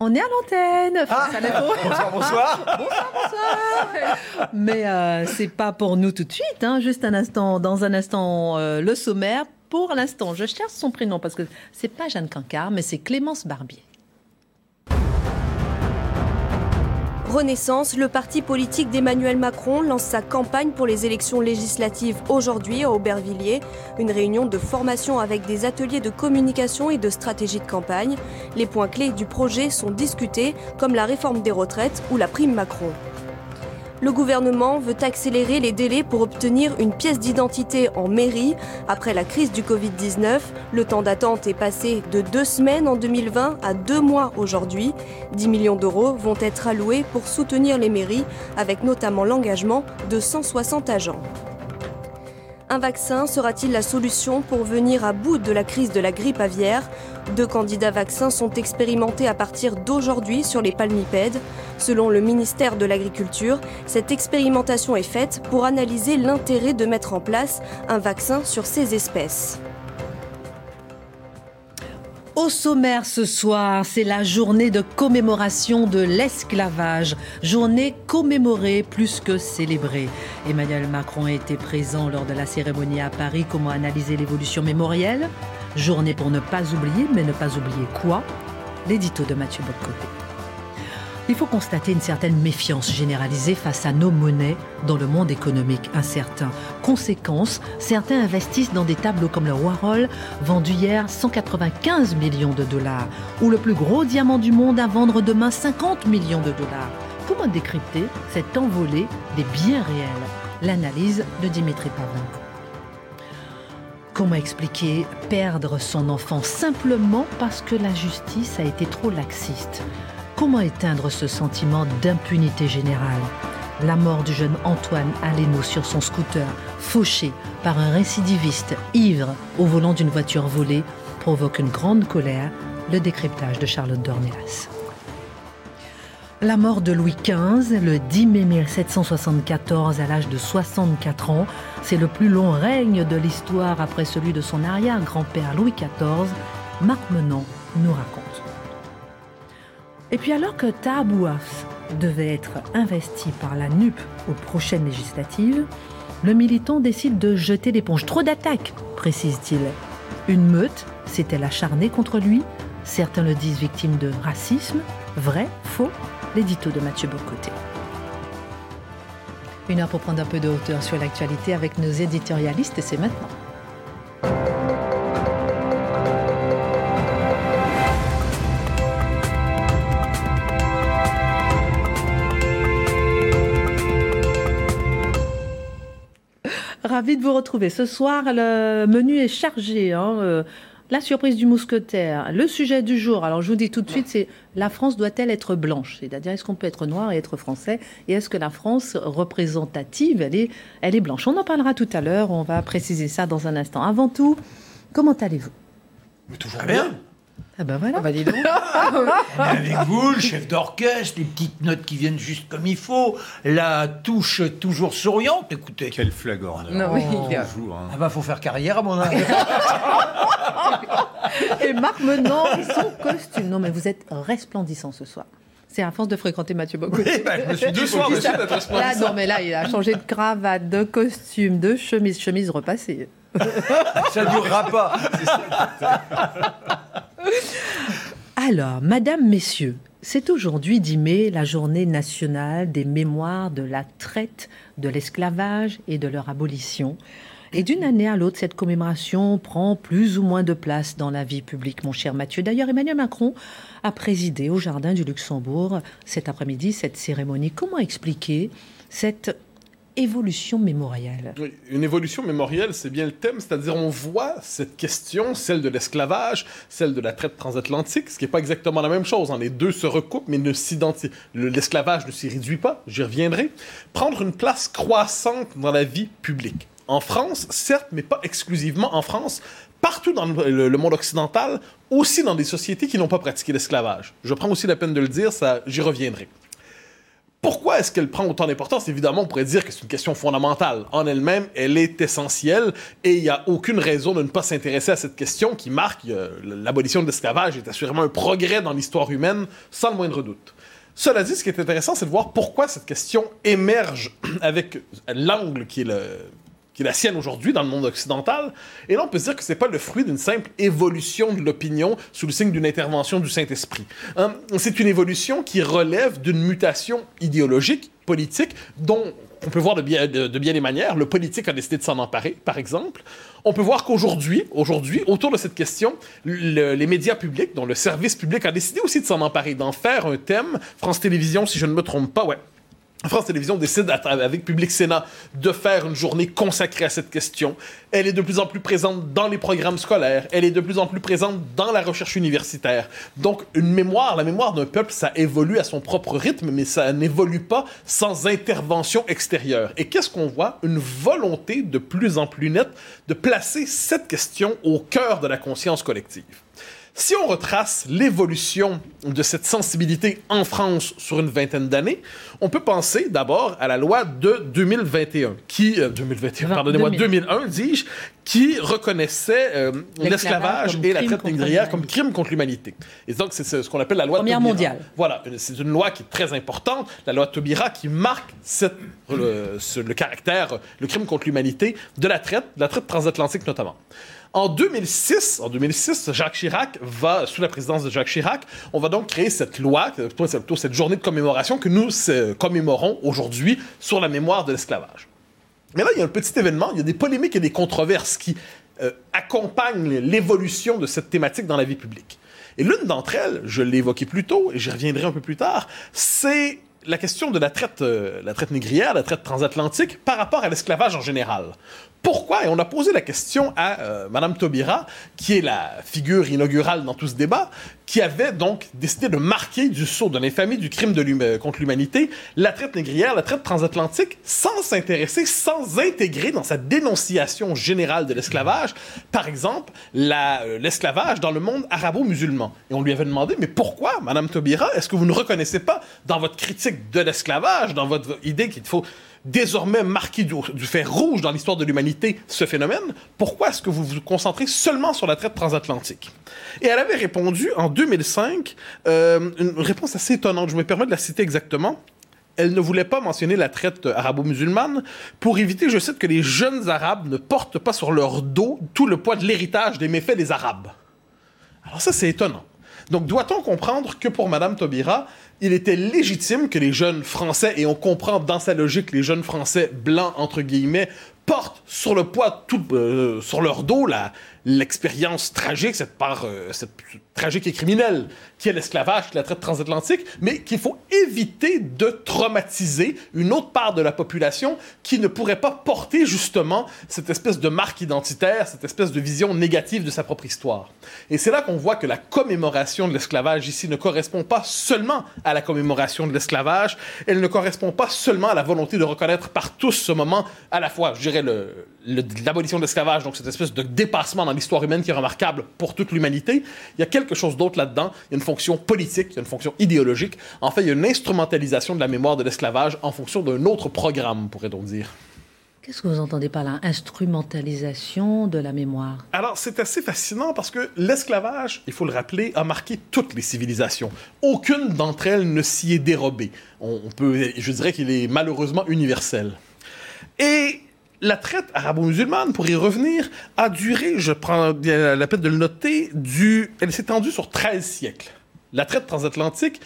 On est à l'antenne. Ah, bonsoir, bonsoir. bonsoir, bonsoir. Mais euh, c'est pas pour nous tout de suite. Hein. Juste un instant, dans un instant, euh, le sommaire. Pour l'instant, je cherche son prénom parce que c'est pas Jeanne Cancard, mais c'est Clémence Barbier. Renaissance, le parti politique d'Emmanuel Macron lance sa campagne pour les élections législatives aujourd'hui à Aubervilliers. Une réunion de formation avec des ateliers de communication et de stratégie de campagne. Les points clés du projet sont discutés, comme la réforme des retraites ou la prime Macron. Le gouvernement veut accélérer les délais pour obtenir une pièce d'identité en mairie. Après la crise du Covid-19, le temps d'attente est passé de deux semaines en 2020 à deux mois aujourd'hui. 10 millions d'euros vont être alloués pour soutenir les mairies, avec notamment l'engagement de 160 agents. Un vaccin sera-t-il la solution pour venir à bout de la crise de la grippe aviaire? Deux candidats vaccins sont expérimentés à partir d'aujourd'hui sur les palmipèdes. Selon le ministère de l'Agriculture, cette expérimentation est faite pour analyser l'intérêt de mettre en place un vaccin sur ces espèces. Au sommaire ce soir, c'est la journée de commémoration de l'esclavage. Journée commémorée plus que célébrée. Emmanuel Macron a été présent lors de la cérémonie à Paris. Comment analyser l'évolution mémorielle? Journée pour ne pas oublier, mais ne pas oublier quoi? L'édito de Mathieu Bocoté. Il faut constater une certaine méfiance généralisée face à nos monnaies dans le monde économique incertain. Conséquence, certains investissent dans des tableaux comme le Warhol, vendu hier 195 millions de dollars, ou le plus gros diamant du monde à vendre demain 50 millions de dollars. Comment décrypter cette envolée des biens réels? L'analyse de Dimitri Pavlenko. Comment expliquer perdre son enfant simplement parce que la justice a été trop laxiste? Comment éteindre ce sentiment d'impunité générale? La mort du jeune Antoine Aleno sur son scooter, fauché par un récidiviste ivre au volant d'une voiture volée, provoque une grande colère, le décryptage de Charlotte Dornelas. La mort de Louis XV, le 10 mai 1774 à l'âge de 64 ans, c'est le plus long règne de l'histoire après celui de son arrière-grand-père Louis XIV, Marc Menant nous raconte. Et puis alors que Tahabouaf devait être investi par la NUP aux prochaines législatives, le militant décide de jeter l'éponge. Trop d'attaques, précise-t-il. Une meute s'est-elle acharnée contre lui? Certains le disent victime de racisme. Vrai Faux? L'édito de Mathieu Bocoté. Une heure pour prendre un peu de hauteur sur l'actualité avec nos éditorialistes c'est maintenant. Ravi de vous retrouver. Ce soir, le menu est chargé. Hein, euh, la surprise du mousquetaire, le sujet du jour. Alors je vous dis tout de suite, c'est la France doit-elle être blanche? C'est-à-dire est-ce qu'on peut être noir et être français? Et est-ce que la France représentative, elle est, elle est blanche? On en parlera tout à l'heure. On va préciser ça dans un instant. Avant tout, comment allez-vous? Toujours bien. Ah ben voilà. Ah bah dis donc. On est avec vous, le chef d'orchestre, les petites notes qui viennent juste comme il faut, la touche toujours souriante. Écoutez. Quel flagorne. Non, oui, il y a- Bonjour, hein. Ah bah faut faire carrière à mon avis. Et Marc Menant et son costume. Non mais vous êtes resplendissant ce soir. C'est à force de fréquenter Mathieu Bocco. Eh ben, je me suis dit, Deux faut soirs qu'il de suite. Là, non, mais là, il a changé de cravate, de costume, de chemise, chemise repassée. ça durera pas. Alors, Madame, Messieurs, c'est aujourd'hui 10 mai la journée nationale des mémoires de la traite, de l'esclavage et de leur abolition. Et d'une année à l'autre, cette commémoration prend plus ou moins de place dans la vie publique, mon cher Mathieu. D'ailleurs, Emmanuel Macron a présidé au Jardin du Luxembourg cet après-midi cette cérémonie. Comment expliquer cette évolution mémorielle. Oui, une évolution mémorielle, c'est bien le thème, c'est-à-dire on voit cette question, celle de l'esclavage, celle de la traite transatlantique, ce qui n'est pas exactement la même chose. Hein. Les deux se recoupent, mais ne s'identifient. L'esclavage ne s'y réduit pas, j'y reviendrai. Prendre une place croissante dans la vie publique. En France, certes, mais pas exclusivement en France, partout dans le, monde occidental, aussi dans des sociétés qui n'ont pas pratiqué l'esclavage. Je prends aussi la peine de le dire, ça, j'y reviendrai. Pourquoi est-ce qu'elle prend autant d'importance? Évidemment, on pourrait dire que c'est une question fondamentale. En elle-même, elle est essentielle et il n'y a aucune raison de ne pas s'intéresser à cette question qui marque euh, l'abolition de l'esclavage est assurément un progrès dans l'histoire humaine, sans le moindre doute. Cela dit, ce qui est intéressant, c'est de voir pourquoi cette question émerge avec l'angle qui est le, qui est la sienne aujourd'hui dans le monde occidental. Et là, on peut se dire que ce n'est pas le fruit d'une simple évolution de l'opinion sous le signe d'une intervention du Saint-Esprit. Hein, c'est une évolution qui relève d'une mutation idéologique, politique, dont on peut voir de bien, de, bien des manières. Le politique a décidé de s'en emparer, par exemple. On peut voir qu'aujourd'hui, aujourd'hui, autour de cette question, les médias publics, dont le service public a décidé aussi de s'en emparer, d'en faire un thème. France Télévisions, si je ne me trompe pas, ouais, France Télévisions décide, avec Public Sénat, de faire une journée consacrée à cette question. Elle est de plus en plus présente dans les programmes scolaires. Elle est de plus en plus présente dans la recherche universitaire. Donc, la mémoire d'un peuple, ça évolue à son propre rythme, mais ça n'évolue pas sans intervention extérieure. Et qu'est-ce qu'on voit? Une volonté de plus en plus nette de placer cette question au cœur de la conscience collective. Si on retrace l'évolution de cette sensibilité en France sur une vingtaine d'années, on peut penser d'abord à la loi de 2021, qui, 2021, euh, pardonnez-moi, 2001, dis-je, qui reconnaissait euh, l'esclavage et la traite négrière comme crime contre l'humanité. Et donc, c'est ce, qu'on appelle la loi Première mondiale. Voilà, c'est une loi qui est très importante, la loi Taubira, qui marque cette, le caractère, le crime contre l'humanité de la traite, de la traite transatlantique notamment. En 2006, en 2006, Jacques Chirac va, sous la présidence de Jacques Chirac, on va donc créer cette loi, plutôt cette journée de commémoration que nous commémorons aujourd'hui sur la mémoire de l'esclavage. Mais là, il y a un petit événement, il y a des polémiques et des controverses qui euh, accompagnent l'évolution de cette thématique dans la vie publique. Et l'une d'entre elles, je l'ai évoquée plus tôt, et j'y reviendrai un peu plus tard, c'est la question de la traite, euh, la traite négrière, la traite transatlantique par rapport à l'esclavage en général. Pourquoi Et on a posé la question à Mme euh, Madame Taubira, qui est la figure inaugurale dans tout ce débat, qui avait donc décidé de marquer du saut de l'infamie du crime de euh, contre l'humanité la traite négrière, la traite transatlantique, sans s'intéresser, sans intégrer dans sa dénonciation générale de l'esclavage, par exemple, euh, l'esclavage dans le monde arabo-musulman. Et on lui avait demandé, mais pourquoi, Madame Taubira, est-ce que vous ne reconnaissez pas dans votre critique de l'esclavage, dans votre idée qu'il faut désormais marqué du, fer rouge dans l'histoire de l'humanité ce phénomène, pourquoi est-ce que vous vous concentrez seulement sur la traite transatlantique? Et elle avait répondu en 2005, euh, une réponse assez étonnante, je me permets de la citer exactement. Elle ne voulait pas mentionner la traite arabo-musulmane pour éviter, je cite, que les jeunes Arabes ne portent pas sur leur dos tout le poids de l'héritage des méfaits des Arabes. Alors ça, c'est étonnant. Donc, doit-on comprendre que pour Madame Taubira, il était légitime que les jeunes Français, et on comprend dans sa logique les jeunes Français blancs, entre guillemets, portent sur le poids, tout, euh, sur leur dos, l'expérience tragique, cette part, euh, cette tragique et criminelle qui est l'esclavage, la traite transatlantique, mais qu'il faut éviter de traumatiser une autre part de la population qui ne pourrait pas porter justement cette espèce de marque identitaire, cette espèce de vision négative de sa propre histoire. Et c'est là qu'on voit que la commémoration de l'esclavage ici ne correspond pas seulement à la commémoration de l'esclavage, elle ne correspond pas seulement à la volonté de reconnaître par tous ce moment, à la fois, je dirais, l'abolition de l'esclavage, donc cette espèce de dépassement dans l'histoire humaine qui est remarquable pour toute l'humanité. Il y a quelque chose d'autre là-dedans. Il y a une fonction politique, il y a une fonction idéologique. En fait, il y a une instrumentalisation de la mémoire de l'esclavage en fonction d'un autre programme, pourrait-on dire. Qu'est-ce que vous entendez par la instrumentalisation de la mémoire? Alors, c'est assez fascinant parce que l'esclavage, il faut le rappeler, a marqué toutes les civilisations. Aucune d'entre elles ne s'y est dérobée. On, peut, je dirais qu'il est malheureusement universel. Et la traite arabo-musulmane, pour y revenir, a duré, je prends la peine de le noter, du, elle s'est étendue sur 13 siècles. La traite transatlantique,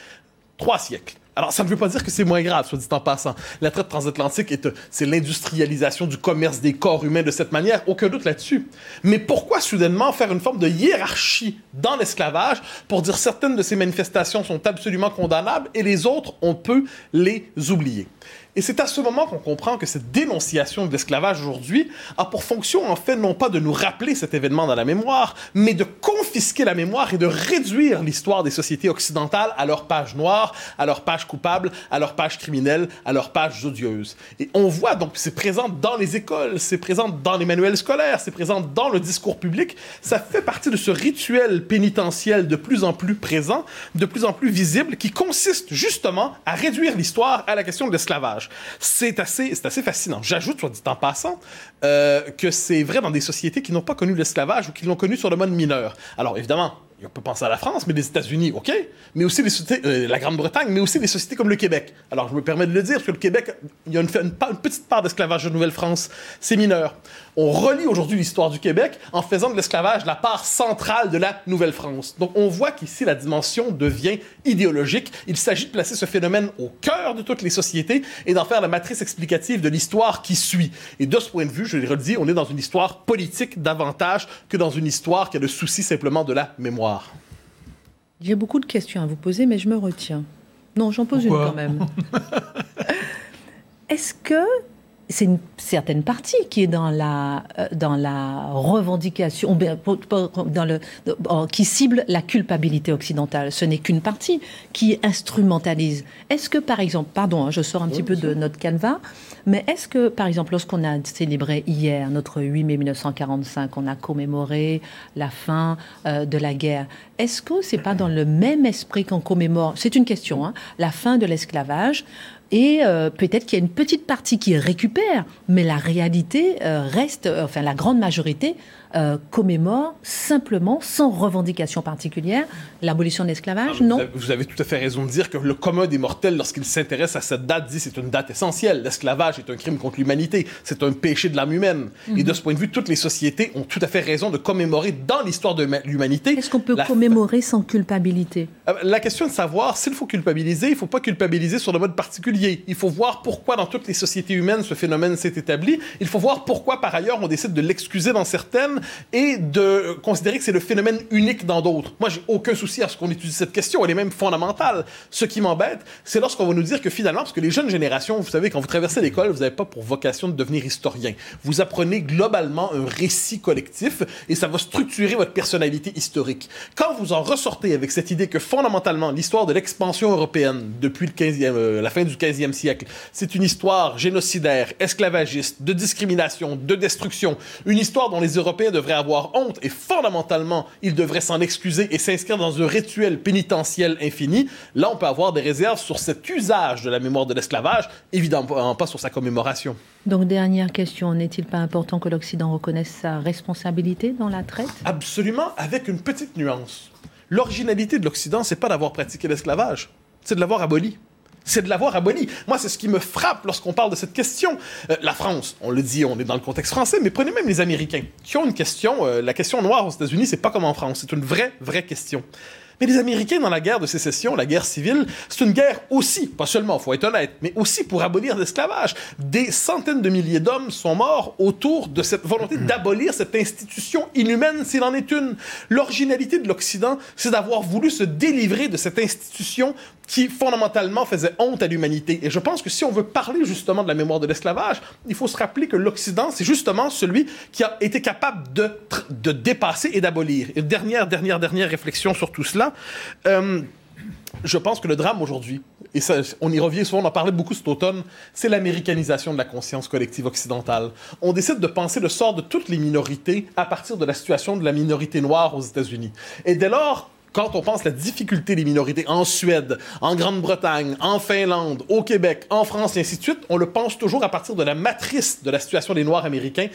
3 siècles. Alors, ça ne veut pas dire que c'est moins grave, soit dit en passant. La traite transatlantique, c'est l'industrialisation du commerce des corps humains de cette manière, aucun doute là-dessus. Mais pourquoi soudainement faire une forme de hiérarchie dans l'esclavage pour dire certaines de ces manifestations sont absolument condamnables et les autres, on peut les oublier? Et c'est à ce moment qu'on comprend que cette dénonciation de l'esclavage aujourd'hui a pour fonction, en fait, non pas de nous rappeler cet événement dans la mémoire, mais de confisquer la mémoire et de réduire l'histoire des sociétés occidentales à leur page noire, à leur page coupable, à leur page criminelle, à leur page odieuse. Et on voit donc, c'est présent dans les écoles, c'est présent dans les manuels scolaires, c'est présent dans le discours public. Ça fait partie de ce rituel pénitentiel de plus en plus présent, de plus en plus visible, qui consiste justement à réduire l'histoire à la question de l'esclavage. C'est assez, assez fascinant. J'ajoute, soit dit en passant, euh, que c'est vrai dans des sociétés qui n'ont pas connu l'esclavage ou qui l'ont connu sur le mode mineur. Alors évidemment, on peut penser à la France, mais les États-Unis, OK, mais aussi les sociétés, euh, la Grande-Bretagne, mais aussi des sociétés comme le Québec. Alors, je me permets de le dire, parce que le Québec, il y a une, petite part d'esclavage de Nouvelle-France, c'est mineur. On relie aujourd'hui l'histoire du Québec en faisant de l'esclavage la part centrale de la Nouvelle-France. Donc, on voit qu'ici, la dimension devient idéologique. Il s'agit de placer ce phénomène au cœur de toutes les sociétés et d'en faire la matrice explicative de l'histoire qui suit. Et de ce point de vue, je le redis, on est dans une histoire politique davantage que dans une histoire qui a le souci simplement de la mémoire. J'ai beaucoup de questions à vous poser, mais je me retiens. Non, j'en pose Pourquoi une quand même. Est-ce que c'est une certaine partie qui est dans la, euh, dans la revendication, dans le, qui cible la culpabilité occidentale. Ce n'est qu'une partie qui instrumentalise. Est-ce que, par exemple, pardon, hein, je sors un petit peu de notre canevas, mais est-ce que, par exemple, lorsqu'on a célébré hier notre 8 mai 1945, on a commémoré la fin euh, de la guerre, est-ce que c'est pas dans le même esprit qu'on commémore, c'est une question, hein, la fin de l'esclavage et euh, peut-être qu'il y a une petite partie qui récupère, mais la réalité euh, reste, euh, enfin la grande majorité euh, commémore simplement, sans revendication particulière, l'abolition de l'esclavage, Vous non avez, vous avez tout à fait raison de dire que le commun des mortels, lorsqu'il s'intéresse à cette date, dit c'est une date essentielle. L'esclavage est un crime contre l'humanité, c'est un péché de l'âme humaine. Mhm. Et de ce point de vue, toutes les sociétés ont tout à fait raison de commémorer dans l'histoire de ma- l'humanité. Est-ce qu'on peut la- commémorer sans culpabilité? Euh, La question est de savoir s'il faut culpabiliser, il ne faut pas culpabiliser sur le mode particulier. Il faut voir pourquoi dans toutes les sociétés humaines ce phénomène s'est établi. Il faut voir pourquoi par ailleurs on décide de l'excuser dans certaines et de considérer que c'est le phénomène unique dans d'autres. Moi, j'ai aucun souci à ce qu'on étudie cette question, elle est même fondamentale. Ce qui m'embête, c'est lorsqu'on va nous dire que finalement, parce que les jeunes générations, vous savez, quand vous traversez l'école, vous n'avez pas pour vocation de devenir historien. Vous apprenez globalement un récit collectif et ça va structurer votre personnalité historique. Quand vous en ressortez avec cette idée que fondamentalement, l'histoire de l'expansion européenne depuis le 15e, euh, la fin du 15e siècle, c'est une histoire génocidaire, esclavagiste, de discrimination, de destruction, une histoire dont les Européens devraient avoir honte et fondamentalement, ils devraient s'en excuser et s'inscrire dans un rituel pénitentiel infini, là on peut avoir des réserves sur cet usage de la mémoire de l'esclavage, évidemment pas sur sa commémoration. Donc, dernière question, n'est-il pas important que l'Occident reconnaisse sa responsabilité dans la traite? Absolument, avec une petite nuance. L'originalité de l'Occident, c'est pas d'avoir pratiqué l'esclavage, c'est de l'avoir aboli. C'est de l'avoir aboli. Moi, c'est ce qui me frappe lorsqu'on parle de cette question. Euh, la France, on le dit, on est dans le contexte français, mais prenez même les Américains, qui ont une question. euh, la question noire aux États-Unis, c'est pas comme en France. C'est une vraie, vraie question. Mais les Américains, dans la guerre de sécession, la guerre civile, c'est une guerre aussi, pas seulement, faut être honnête, mais aussi pour abolir l'esclavage. Des centaines de milliers d'hommes sont morts autour de cette volonté d'abolir cette institution inhumaine, s'il en est une. L'originalité de l'Occident, c'est d'avoir voulu se délivrer de cette institution qui, fondamentalement, faisait honte à l'humanité. Et je pense que si on veut parler justement de la mémoire de l'esclavage, il faut se rappeler que l'Occident, c'est justement celui qui a été capable de, de dépasser et d'abolir. Et dernière, dernière, dernière réflexion sur tout cela. Euh, je pense que le drame aujourd'hui, et ça, on y revient souvent, on en parlait beaucoup cet automne, c'est l'américanisation de la conscience collective occidentale. On décide de penser le sort de toutes les minorités à partir de la situation de la minorité noire aux États-Unis. Et dès lors, quand on pense la difficulté des minorités en Suède, en Grande-Bretagne, en Finlande, au Québec, en France et ainsi de suite, on le pense toujours à partir de la matrice de la situation des Noirs américains.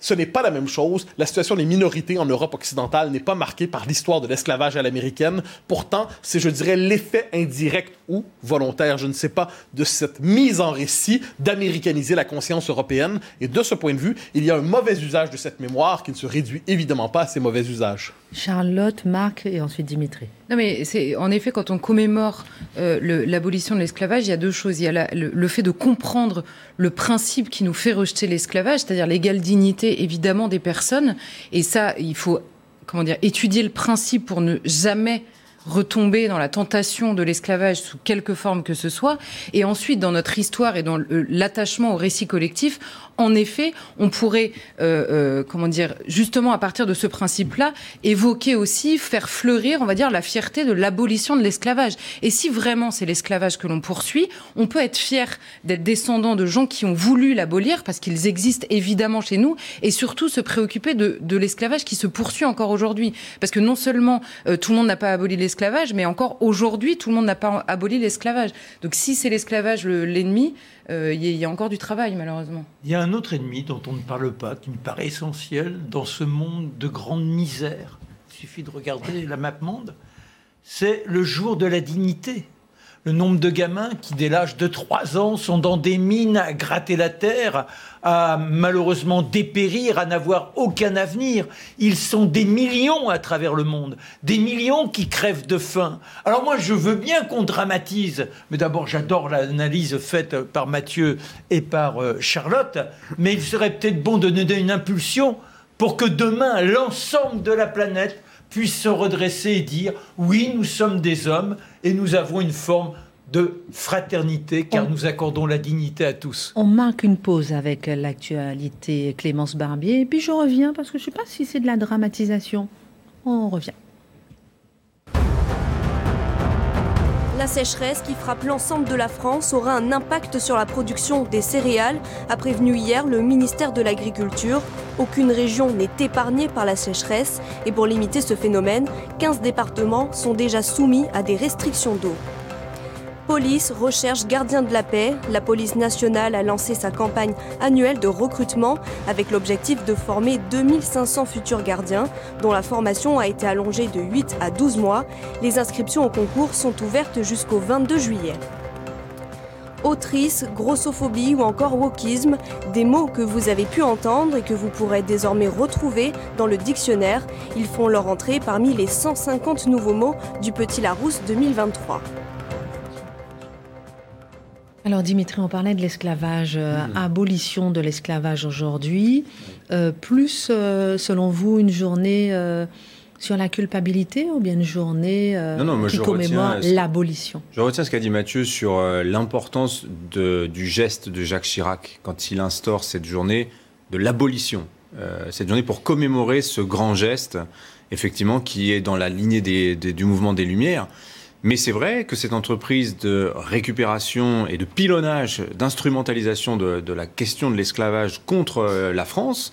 Ce n'est pas la même chose. La situation des minorités en Europe occidentale n'est pas marquée par l'histoire de l'esclavage à l'américaine. Pourtant, c'est, je dirais, l'effet indirect ou volontaire, je ne sais pas, de cette mise en récit d'américaniser la conscience européenne. Et de ce point de vue, il y a un mauvais usage de cette mémoire qui ne se réduit évidemment pas à ces mauvais usages. Charlotte, Marc et ensuite Dimitri. Non, mais c'est en effet quand on commémore euh, l'abolition de l'esclavage, il y a deux choses. Il y a le fait de comprendre le principe qui nous fait rejeter l'esclavage, c'est-à-dire l'égale dignité évidemment des personnes. Et ça, il faut comment dire étudier le principe pour ne jamais retomber dans la tentation de l'esclavage sous quelque forme que ce soit. Et ensuite, dans notre histoire et dans l'attachement au récit collectif, en effet, on pourrait, euh, euh, comment dire, justement à partir de ce principe-là, évoquer aussi, faire fleurir, on va dire, la fierté de l'abolition de l'esclavage. Et si vraiment c'est l'esclavage que l'on poursuit, on peut être fier d'être descendant de gens qui ont voulu l'abolir, parce qu'ils existent évidemment chez nous, et surtout se préoccuper de, de l'esclavage qui se poursuit encore aujourd'hui. Parce que non seulement euh, tout le monde n'a pas aboli l'esclavage, mais encore aujourd'hui, tout le monde n'a pas aboli l'esclavage. Donc si c'est l'esclavage l'ennemi, il y, a encore du travail, malheureusement. Il y a un autre ennemi dont on ne parle pas, qui me paraît essentiel dans ce monde de grande misère. Il suffit de regarder la map monde. C'est le jour de la dignité le nombre de gamins qui, dès l'âge de 3 ans, sont dans des mines à gratter la terre, à malheureusement dépérir, à n'avoir aucun avenir. Ils sont des millions à travers le monde, des millions qui crèvent de faim. Alors moi, je veux bien qu'on dramatise, mais d'abord, j'adore l'analyse faite par Mathieu et par euh, Charlotte, mais il serait peut-être bon de donner une impulsion pour que demain, l'ensemble de la planète puisse se redresser et dire oui, nous sommes des hommes et nous avons une forme de fraternité car nous accordons la dignité à tous. On marque une pause avec l'actualité Clémence Barbier et puis je reviens parce que je ne sais pas si c'est de la dramatisation. On revient. La sécheresse qui frappe l'ensemble de la France aura un impact sur la production des céréales, a prévenu hier le ministère de l'Agriculture. Aucune région n'est épargnée par la sécheresse et pour limiter ce phénomène, 15 départements sont déjà soumis à des restrictions d'eau. Police, recherche, gardien de la paix, la police nationale a lancé sa campagne annuelle de recrutement avec l'objectif de former 2500 futurs gardiens, dont la formation a été allongée de 8 à 12 mois. Les inscriptions au concours sont ouvertes jusqu'au 22 juillet. Autrice, grossophobie ou encore wokisme, des mots que vous avez pu entendre et que vous pourrez désormais retrouver dans le dictionnaire. Ils font leur entrée parmi les 150 nouveaux mots du Petit Larousse 2023. Alors Dimitri, on parlait de l'esclavage, euh, hmm. abolition de l'esclavage aujourd'hui. Euh, plus, euh, selon vous, une journée sur la culpabilité ou bien une journée qui commémore l'abolition? Je retiens ce qu'a dit Mathieu sur l'importance du geste de Jacques Chirac quand il instaure cette journée de l'abolition. cette journée pour commémorer ce grand geste, effectivement, qui est dans la lignée du mouvement des Lumières. Mais c'est vrai que cette entreprise de récupération et de pilonnage, d'instrumentalisation de, la question de l'esclavage contre euh, la France,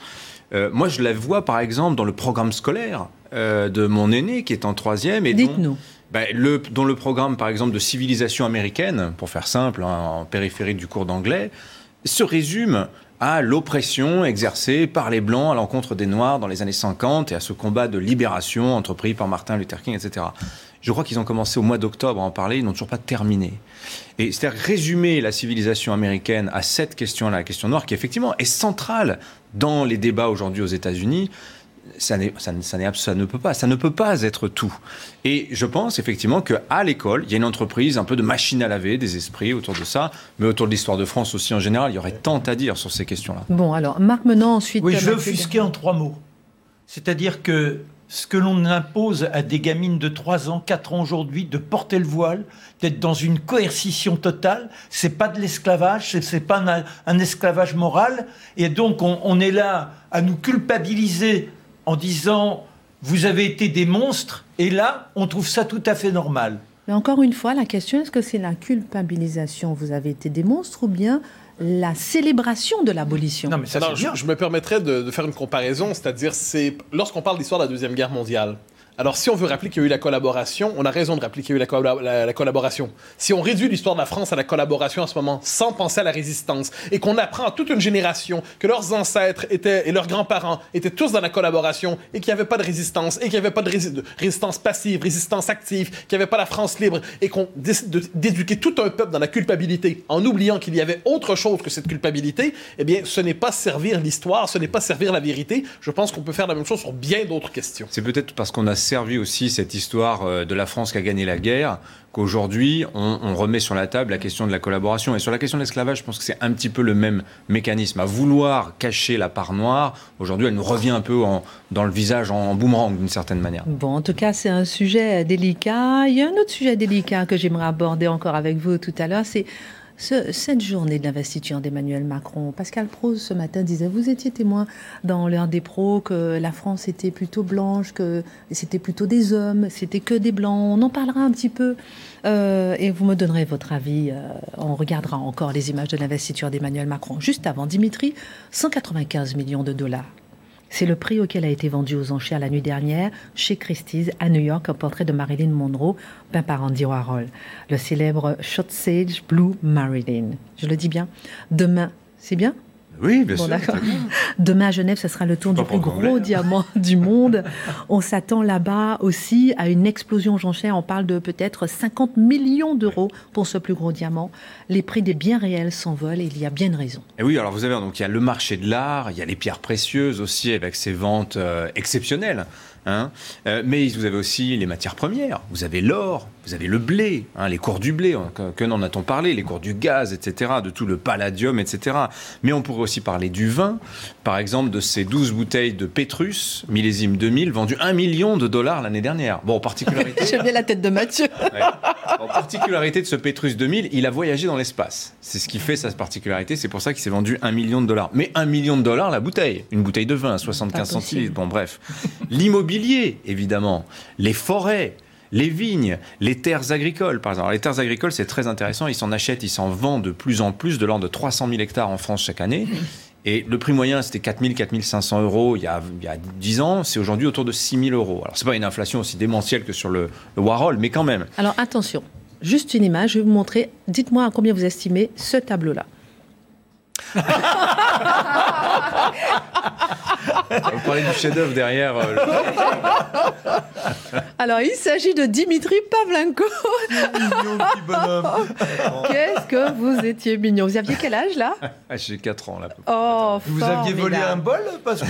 euh, moi je la vois par exemple dans le programme scolaire euh, de mon aîné qui est en troisième. et Dites-nous. Ben, le, dans le programme, par exemple, de civilisation américaine, pour faire simple, hein, en périphérie du cours d'anglais, se résume à l'oppression exercée par les Blancs à l'encontre des Noirs dans les années 50 et à ce combat de libération entrepris par Martin Luther King, etc. Je crois qu'ils ont commencé au mois d'octobre à en parler, ils n'ont toujours pas terminé. Et c'est-à-dire résumer la civilisation américaine à cette question-là, la question noire, qui effectivement est centrale dans les débats aujourd'hui aux États-Unis, ça, ça, ça, ça, ne peut pas, ça ne peut pas être tout. Et je pense effectivement qu'à l'école, il y a une entreprise, un peu de machine à laver des esprits autour de ça, mais autour de l'histoire de France aussi en général, il y aurait tant à dire sur ces questions-là. Bon, alors Marc Menant ensuite. Oui, je veux offusquer en trois mots. C'est-à-dire que ce que l'on impose à des gamines de 3 ans, 4 ans aujourd'hui, de porter le voile, d'être dans une coercition totale, c'est pas de l'esclavage, c'est pas un, esclavage moral. Et donc, on, est là à nous culpabiliser en disant vous avez été des monstres, et là, on trouve ça tout à fait normal. Mais encore une fois, la question est-ce que c'est la culpabilisation Vous avez été des monstres ou bien la célébration de l'abolition. Non, mais ça, je, je, me permettrais de, de faire une comparaison, c'est-à-dire, c'est lorsqu'on parle d'histoire de la Deuxième Guerre mondiale, alors, si on veut rappeler qu'il y a eu la collaboration, on a raison de rappeler qu'il y a eu la, collaboration. Si on réduit l'histoire de la France à la collaboration en ce moment, sans penser à la résistance, et qu'on apprend à toute une génération que leurs ancêtres étaient, et leurs grands-parents étaient tous dans la collaboration, et qu'il n'y avait pas de résistance, et qu'il n'y avait pas de, résistance passive, résistance active, qu'il n'y avait pas la France libre, et qu'on décide d'éduquer tout un peuple dans la culpabilité, en oubliant qu'il y avait autre chose que cette culpabilité, eh bien, ce n'est pas servir l'histoire, ce n'est pas servir la vérité. Je pense qu'on peut faire la même chose sur bien d'autres questions. C'est peut-être parce qu'on a servi aussi cette histoire euh, de la France qui a gagné la guerre qu'aujourd'hui, on, remet sur la table la question de la collaboration. Et sur la question de l'esclavage, je pense que c'est un petit peu le même mécanisme. À vouloir cacher la part noire, aujourd'hui, elle nous revient un peu dans le visage en boomerang, d'une certaine manière. Bon, en tout cas, c'est un sujet délicat. Il y a un autre sujet délicat que j'aimerais aborder encore avec vous tout à l'heure, c'est cette journée de l'investiture d'Emmanuel Macron, Pascal Pro ce matin disait, vous étiez témoin dans l'heure des pros que la France était plutôt blanche, que c'était plutôt des hommes, c'était que des blancs. On en parlera un petit peu euh, et vous me donnerez votre avis. Euh, on regardera encore les images de l'investiture d'Emmanuel Macron. Juste avant, Dimitri, 195 millions de dollars. C'est le prix auquel a été vendu aux enchères la nuit dernière chez Christie's à New York un portrait de Marilyn Monroe peint par Andy Warhol, le célèbre Shot Sage Blue Marilyn. Je le dis bien. Demain, c'est bien? Oui, bien sûr. Demain à Genève, ce sera le tour du plus gros diamant du monde. On s'attend là-bas aussi à une explosion j'enchaîne. On parle de peut-être 50 millions d'euros pour ce plus gros diamant. Les prix des biens réels s'envolent et il y a bien une raison. Et oui, alors vous avez donc il y a le marché de l'art, il y a les pierres précieuses aussi avec ces ventes euh, exceptionnelles. Hein. Euh, mais vous avez aussi les matières premières. Vous avez l'or, vous avez le blé, hein, les cours du blé, hein, que, n'en a-t-on parlé, les cours du gaz, etc., de tout le palladium, etc. Mais on pourrait aussi parler du vin, par exemple de ces 12 bouteilles de Pétrus, millésime 2000, vendues 1 million de dollars l'année dernière. Bon, particularité... J'aime bien la tête de Mathieu. En particularité de ce Pétrus 2000, il a voyagé dans l'espace. C'est ce qui fait sa particularité, c'est pour ça qu'il s'est vendu 1 million de dollars. Mais 1 million de dollars la bouteille, une bouteille de vin, 75 centilitres, bon bref. L'immobilier, évidemment, les forêts, les vignes, les terres agricoles, par exemple. les terres agricoles, c'est très intéressant. Ils s'en achètent, ils s'en vendent de plus en plus, de l'ordre de 300 000 hectares en France chaque année. Et le prix moyen, c'était 4 000, 4 500 euros il y a, il y a 10 ans. C'est aujourd'hui autour de 6 000 euros. Alors, c'est pas une inflation aussi démentielle que sur le, le Warhol, mais quand même. Alors, attention. Juste une image, je vais vous montrer. Dites-moi à combien vous estimez ce tableau-là. Vous parlez du chef-d'œuvre derrière. Euh, Alors, il s'agit de Dimitri Pavlenko. Qu'est-ce que vous étiez mignon. Vous aviez quel âge là ah, J'ai 4 ans là. Oh, vous aviez volé un bol parce que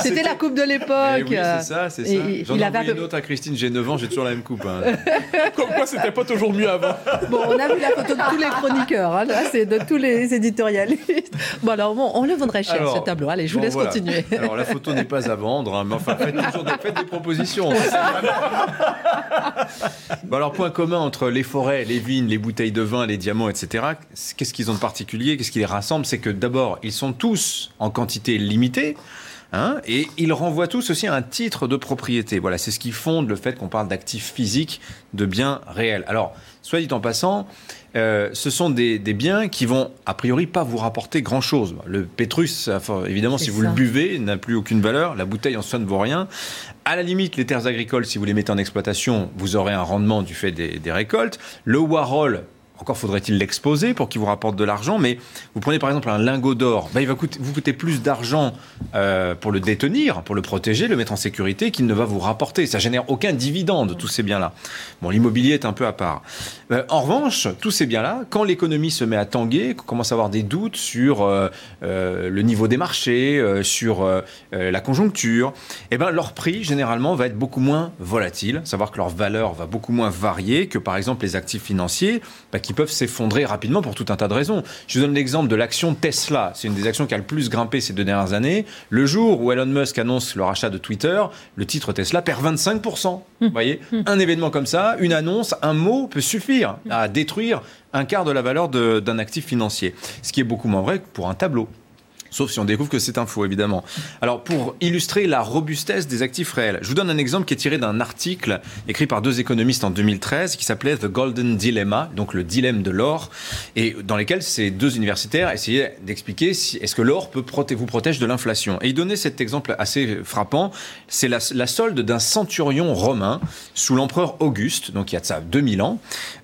c'était la coupe de l'époque. Eh oui, c'est ça, c'est ça. J'en ai envoyé une autre à Christine, j'ai 9 ans, j'ai toujours la même coupe. Hein. Comme quoi, c'était pas toujours mieux avant. Bon, on a vu la photo de tous les chroniqueurs, hein, c'est de tous les éditorialistes. Bon, alors, bon, on le vendrait cher ce tableau. Allez, je vous laisse continuer. Alors, la photo n'est pas à vendre, hein, mais enfin, faites toujours des, faites des propositions. bon, alors, point commun entre les forêts, les vignes, les bouteilles de vin, les diamants, etc. Qu'est-ce qu'ils ont de particulier Qu'est-ce qui les rassemble? C'est que d'abord, ils sont tous en quantité limitée. Hein, et ils renvoient tous aussi à un titre de propriété. Voilà, c'est ce qui fonde le fait qu'on parle d'actifs physiques, de biens réels. Alors, soit dit en passant, euh, ce sont des, biens qui vont a priori pas vous rapporter grand chose. Le Pétrus, évidemment, si vous le buvez, n'a plus aucune valeur. La bouteille en soi ne vaut rien. À la limite, les terres agricoles, si vous les mettez en exploitation, vous aurez un rendement du fait des, des récoltes. Le Warhol, encore faudrait-il l'exposer pour qu'il vous rapporte de l'argent, mais vous prenez par exemple un lingot d'or, ben, il va vous coûter plus d'argent euh, pour le détenir, pour le protéger, le mettre en sécurité, qu'il ne va vous rapporter. Ça génère aucun dividende, tous ces biens-là. Bon, l'immobilier est un peu à part. Euh, en revanche, tous ces biens-là, quand l'économie se met à tanguer, qu'on commence à avoir des doutes sur euh, le niveau des marchés, sur la conjoncture, eh ben, leur prix, généralement, va être beaucoup moins volatile, savoir que leur valeur va beaucoup moins varier que, par exemple, les actifs financiers, ben, qui peuvent s'effondrer rapidement pour tout un tas de raisons. Je vous donne l'exemple de l'action Tesla. C'est une des actions qui a le plus grimpé ces deux dernières années. Le jour où Elon Musk annonce le rachat de Twitter, le titre Tesla perd 25%. Vous voyez Un événement comme ça, une annonce, un mot peut suffire à détruire un quart de la valeur d'un actif financier. Ce qui est beaucoup moins vrai que pour un tableau sauf si on découvre que c'est un faux, évidemment. Alors, pour illustrer la robustesse des actifs réels, je vous donne un exemple qui est tiré d'un article écrit par deux économistes en 2013 qui s'appelait The Golden Dilemma, donc le dilemme de l'or, et dans lesquels ces deux universitaires essayaient d'expliquer si est-ce que l'or peut vous protéger de l'inflation. Et ils donnaient cet exemple assez frappant, c'est la, solde d'un centurion romain sous l'empereur Auguste, donc il y a de ça 2000 ans,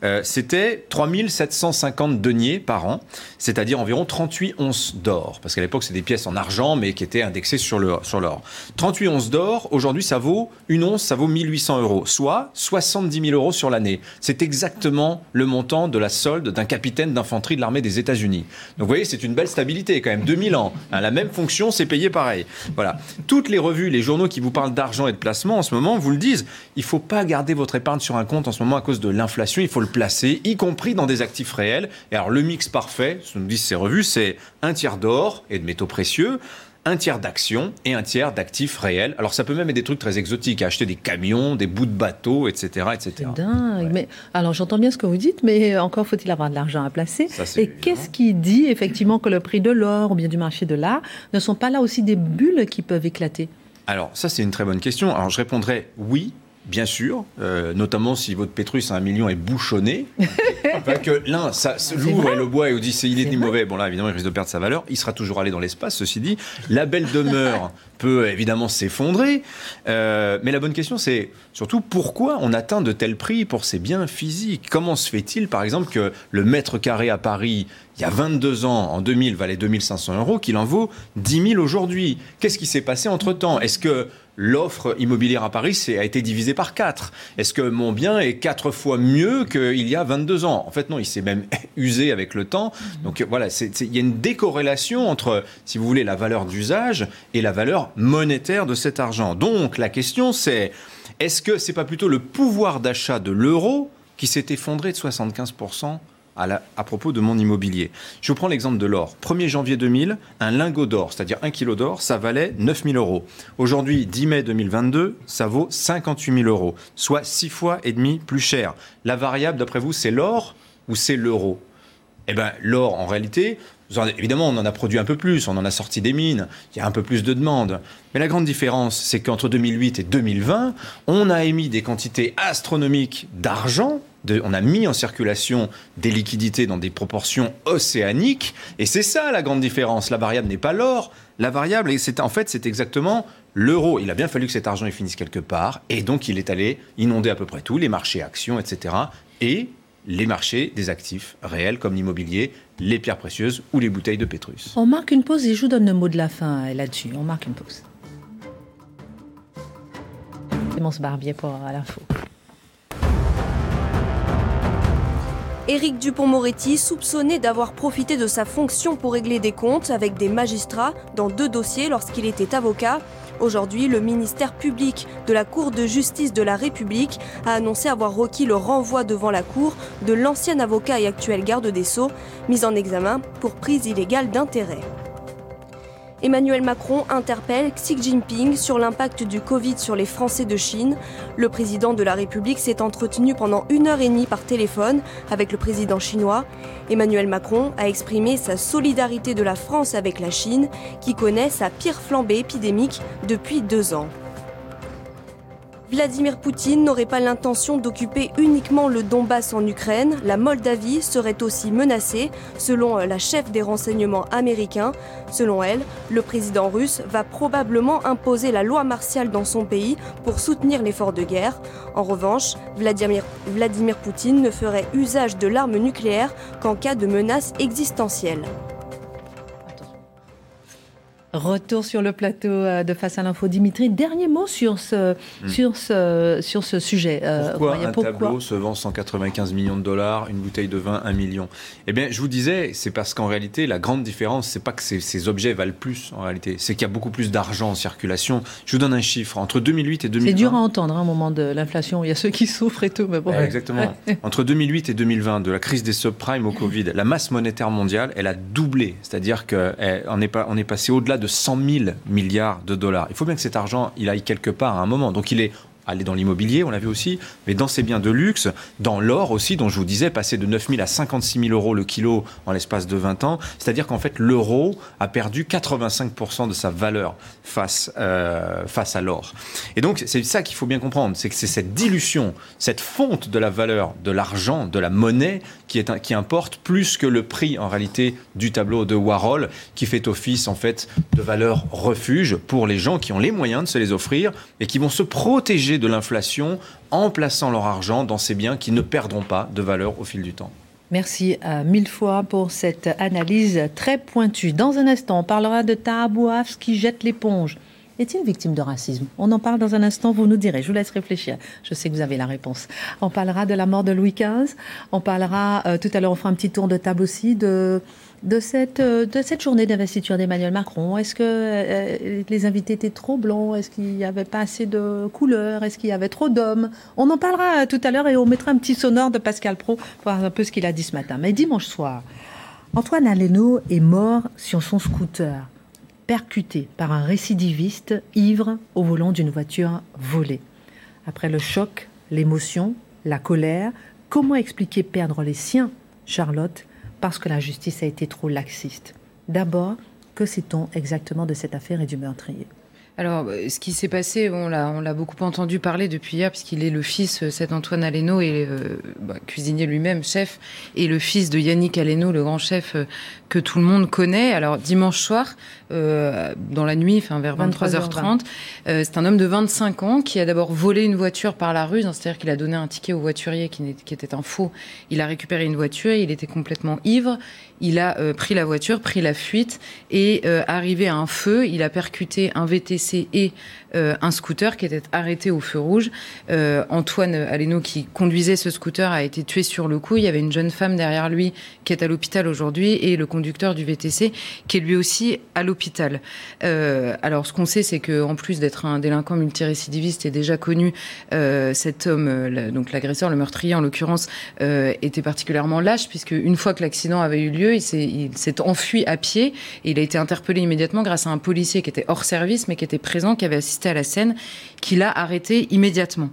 euh, c'était 3750 deniers par an, c'est-à-dire environ 38 onces d'or, parce qu'à l'époque l'époque, c'est des pièces en argent, mais qui étaient indexées sur l'or. Sur 38 onces d'or, aujourd'hui, ça vaut, une once, ça vaut 1800 euros, soit 70 000 euros sur l'année. C'est exactement le montant de la solde d'un capitaine d'infanterie de l'armée des États-Unis. Donc, vous voyez, c'est une belle stabilité, quand même. 2000 ans. Hein, la même fonction, c'est payé pareil. Voilà. Toutes les revues, les journaux qui vous parlent d'argent et de placement, en ce moment, vous le disent. Il ne faut pas garder votre épargne sur un compte en ce moment à cause de l'inflation. Il faut le placer, y compris dans des actifs réels. Et alors, le mix parfait, ce que nous disent ces revues, c'est un tiers d'or et de métaux précieux, un tiers d'actions et un tiers d'actifs réels. Alors ça peut même être des trucs très exotiques, acheter des camions, des bouts de bateaux, etc. etc. C'est dingue. Mais, alors j'entends bien ce que vous dites, mais encore faut-il avoir de l'argent à placer. et qu'est-ce qui dit effectivement que le prix de l'or ou bien du marché de l'art ne sont pas là aussi des bulles qui peuvent éclater? Alors, ça, c'est une très bonne question. Alors, je répondrai oui, bien sûr, euh, notamment si votre Pétrus à un million est bouchonné. enfin, que l'un l'ouvre et le bois et vous dit c'est il est, ni mauvais. Bon là évidemment il risque de perdre sa valeur. Il sera toujours allé dans l'espace. Ceci dit, la belle demeure peut évidemment s'effondrer. Euh, mais la bonne question c'est surtout pourquoi on atteint de tels prix pour ces biens physiques? Comment se fait-il par exemple que le mètre carré à Paris il y a 22 ans, en 2000, valait 2500 euros, qu'il en vaut 10 000 aujourd'hui? Qu'est-ce qui s'est passé entre-temps? Est-ce que l'offre immobilière à Paris a été divisée par 4 Est-ce que mon bien est 4 fois mieux qu'il y a 22 ans? En fait, non, il s'est même usé avec le temps. Donc voilà, il y a une décorrélation entre, si vous voulez, la valeur d'usage et la valeur monétaire de cet argent. Donc la question, c'est est-ce que c'est pas plutôt le pouvoir d'achat de l'euro qui s'est effondré de 75 à, propos de mon immobilier. Je vous prends l'exemple de l'or. 1er janvier 2000, un lingot d'or, c'est-à-dire un kilo d'or, ça valait 9 000 euros. Aujourd'hui, 10 mai 2022, ça vaut 58 000 euros, soit 6 fois et demi plus cher. La variable, d'après vous, c'est l'or ou c'est l'euro? Eh bien, l'or, en réalité, Évidemment, on en a produit un peu plus, on en a sorti des mines, il y a un peu plus de demandes. Mais la grande différence, c'est qu'entre 2008 et 2020, on a émis des quantités astronomiques d'argent on a mis en circulation des liquidités dans des proportions océaniques, et c'est ça la grande différence. La variable n'est pas l'or, la variable, c'est en fait, c'est exactement l'euro. Il a bien fallu que cet argent finisse quelque part, et donc il est allé inonder à peu près tout, les marchés actions, etc., et les marchés des actifs réels comme l'immobilier, les pierres précieuses ou les bouteilles de Pétrus. On marque une pause et je vous donne le mot de la fin là-dessus. On marque une pause. Clémence Barbier pour l'info. Éric Dupont-Moretti, soupçonné d'avoir profité de sa fonction pour régler des comptes avec des magistrats dans deux dossiers lorsqu'il était avocat. Aujourd'hui, le ministère public de la Cour de justice de la République a annoncé avoir requis le renvoi devant la Cour de l'ancien avocat et actuel garde des Sceaux, mis en examen pour prise illégale d'intérêt. Emmanuel Macron interpelle Xi Jinping sur l'impact du Covid sur les Français de Chine. Le président de la République s'est entretenu pendant une heure et demie par téléphone avec le président chinois. Emmanuel Macron a exprimé sa solidarité de la France avec la Chine, qui connaît sa pire flambée épidémique depuis deux ans. Vladimir Poutine n'aurait pas l'intention d'occuper uniquement le Donbass en Ukraine, la Moldavie serait aussi menacée, selon la chef des renseignements américains. Selon elle, le président russe va probablement imposer la loi martiale dans son pays pour soutenir l'effort de guerre. En revanche, Vladimir, Poutine ne ferait usage de l'arme nucléaire qu'en cas de menace existentielle. Retour sur le plateau euh, de Face à l'info. Dimitri, dernier mot sur ce, hmm. sur ce, sur ce sujet. Euh, pourquoi un tableau se vend 195 millions de dollars, une bouteille de vin 1 million? Eh bien, je vous disais, c'est parce qu'en réalité, la grande différence, c'est pas que ces, objets valent plus, en réalité. C'est qu'il y a beaucoup plus d'argent en circulation. Je vous donne un chiffre. Entre 2008 et 2020... C'est dur à entendre, un hein, moment de l'inflation. Il y a ceux qui souffrent et tout, mais bon. exactement. Entre 2008 et 2020, de la crise des subprimes au Covid, la masse monétaire mondiale, elle a doublé. C'est-à-dire qu'on est, on est passé au-delà de 100 000 milliards de dollars. Il faut bien que cet argent, il aille quelque part à un moment. Donc il est aller dans l'immobilier, on l'a vu aussi, mais dans ces biens de luxe, dans l'or aussi, dont je vous disais, passer de 9 000 à 56 000 euros le kilo en l'espace de 20 ans. C'est-à-dire qu'en fait, l'euro a perdu 85% de sa valeur face, euh, face à l'or. Et donc, c'est ça qu'il faut bien comprendre, c'est que c'est cette dilution, cette fonte de la valeur de l'argent, de la monnaie, qui, est, qui importe plus que le prix, en réalité, du tableau de Warhol, qui fait office, en fait, de valeur refuge pour les gens qui ont les moyens de se les offrir et qui vont se protéger de l'inflation en plaçant leur argent dans ces biens qui ne perdront pas de valeur au fil du temps. Merci mille fois pour cette analyse très pointue. Dans un instant, on parlera de Tahabouaf qui jette l'éponge. Est-il victime de racisme? On en parle dans un instant, vous nous direz. Je vous laisse réfléchir. Je sais que vous avez la réponse. On parlera de la mort de Louis XV. On parlera, euh, tout à l'heure, on fera un petit tour de table aussi de, de, cette, euh, de cette journée d'investiture d'Emmanuel Macron. Est-ce que euh, les invités étaient trop blancs Est-ce qu'il n'y avait pas assez de couleurs Est-ce qu'il y avait trop d'hommes? On en parlera tout à l'heure et on mettra un petit sonore de Pascal Pro pour voir un peu ce qu'il a dit ce matin. Mais dimanche soir, Antoine Aleno est mort sur son scooter percuté par un récidiviste ivre au volant d'une voiture volée. Après le choc, l'émotion, la colère, comment expliquer perdre les siens, Charlotte, parce que la justice a été trop laxiste D'abord, que sait-on exactement de cette affaire et du meurtrier? Alors, euh, ce qui s'est passé, on l'a beaucoup entendu parler depuis hier, puisqu'il est le fils, euh, cet Antoine Aleno, et euh, bah, cuisinier lui-même, chef, et le fils de Yannick Aleno, le grand chef que tout le monde connaît. Alors, dimanche soir, dans la nuit, enfin vers 23h30, c'est un homme de 25 ans qui a d'abord volé une voiture par la rue, c'est-à-dire qu'il a donné un ticket au voiturier qui, qui, était un faux. Il a récupéré une voiture, il était complètement ivre, il a pris la voiture, pris la fuite, et arrivé à un feu, il a percuté un VTC et euh, un scooter qui était arrêté au feu rouge. Euh, Antoine Aleno, qui conduisait ce scooter, a été tué sur le coup. Il y avait une jeune femme derrière lui qui est à l'hôpital aujourd'hui et le conducteur du VTC qui est lui aussi à l'hôpital. Euh, alors, ce qu'on sait, c'est qu'en plus d'être un délinquant multirécidiviste et déjà connu, cet homme, donc l'agresseur, le meurtrier en l'occurrence, était particulièrement lâche puisque une fois que l'accident avait eu lieu, il s'est enfui à pied et il a été interpellé immédiatement grâce à un policier qui était hors service mais qui était présent, qui avait assisté à la scène, qu'il a arrêté immédiatement.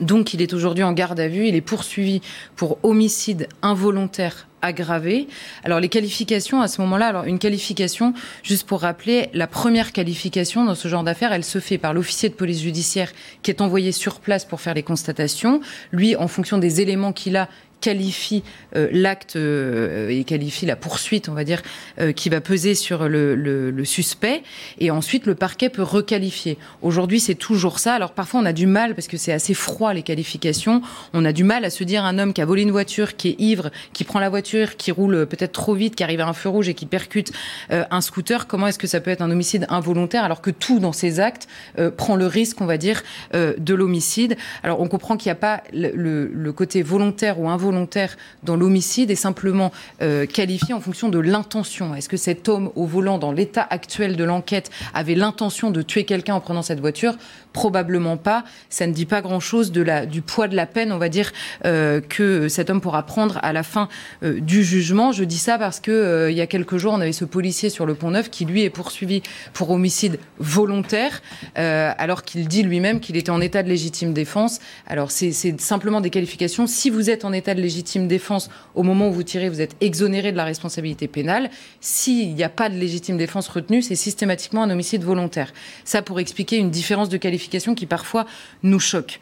Donc il est aujourd'hui en garde à vue, il est poursuivi pour homicide involontaire aggravé. Alors les qualifications à ce moment-là, alors une qualification, juste pour rappeler, la première qualification dans ce genre d'affaires, elle se fait par l'officier de police judiciaire qui est envoyé sur place pour faire les constatations. Lui, en fonction des éléments qu'il a, qualifie euh, l'acte euh, et qualifie la poursuite, on va dire, euh, qui va peser sur le, suspect. Et ensuite, le parquet peut requalifier. Aujourd'hui, c'est toujours ça. Alors parfois, on a du mal, parce que c'est assez froid les qualifications, on a du mal à se dire un homme qui a volé une voiture, qui est ivre, qui prend la voiture, qui roule peut-être trop vite, qui arrive à un feu rouge et qui percute un scooter, comment est-ce que ça peut être un homicide involontaire alors que tout dans ces actes prend le risque, on va dire, de l'homicide? Alors on comprend qu'il n'y a pas le, le côté volontaire ou involontaire volontaire dans l'homicide est simplement euh, qualifié en fonction de l'intention. Est-ce que cet homme au volant, dans l'état actuel de l'enquête, avait l'intention de tuer quelqu'un en prenant cette voiture? Probablement pas. Ça ne dit pas grand-chose du poids de la peine, on va dire, euh, que cet homme pourra prendre à la fin euh, du jugement. Je dis ça parce que euh, il y a quelques jours, on avait ce policier sur le Pont Neuf qui lui est poursuivi pour homicide volontaire, euh, alors qu'il dit lui-même qu'il était en état de légitime défense. Alors c'est simplement des qualifications. Si vous êtes en état de légitime défense au moment où vous tirez, vous êtes exonéré de la responsabilité pénale. S'il n'y a pas de légitime défense retenue, c'est systématiquement un homicide volontaire. Ça pour expliquer une différence de qualification qui parfois nous choquent.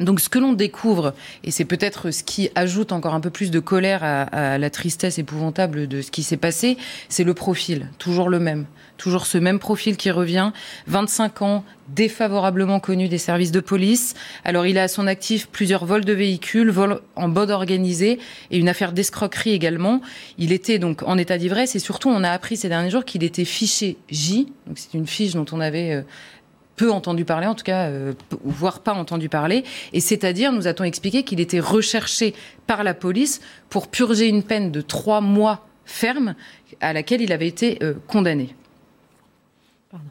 Donc ce que l'on découvre, et c'est peut-être ce qui ajoute encore un peu plus de colère à, la tristesse épouvantable de ce qui s'est passé, c'est le profil, toujours le même. Toujours ce même profil qui revient, 25 ans, défavorablement connu des services de police. Alors il a à son actif plusieurs vols de véhicules, vols en bode organisé et une affaire d'escroquerie également. Il était donc en état d'ivresse et surtout on a appris ces derniers jours qu'il était fiché J, donc c'est une fiche dont on avait euh, peu entendu parler, en tout cas, euh, voire pas entendu parler. Et c'est-à-dire, nous a-t-on expliqué qu'il était recherché par la police pour purger une peine de trois mois ferme à laquelle il avait été euh, condamné. Pardon,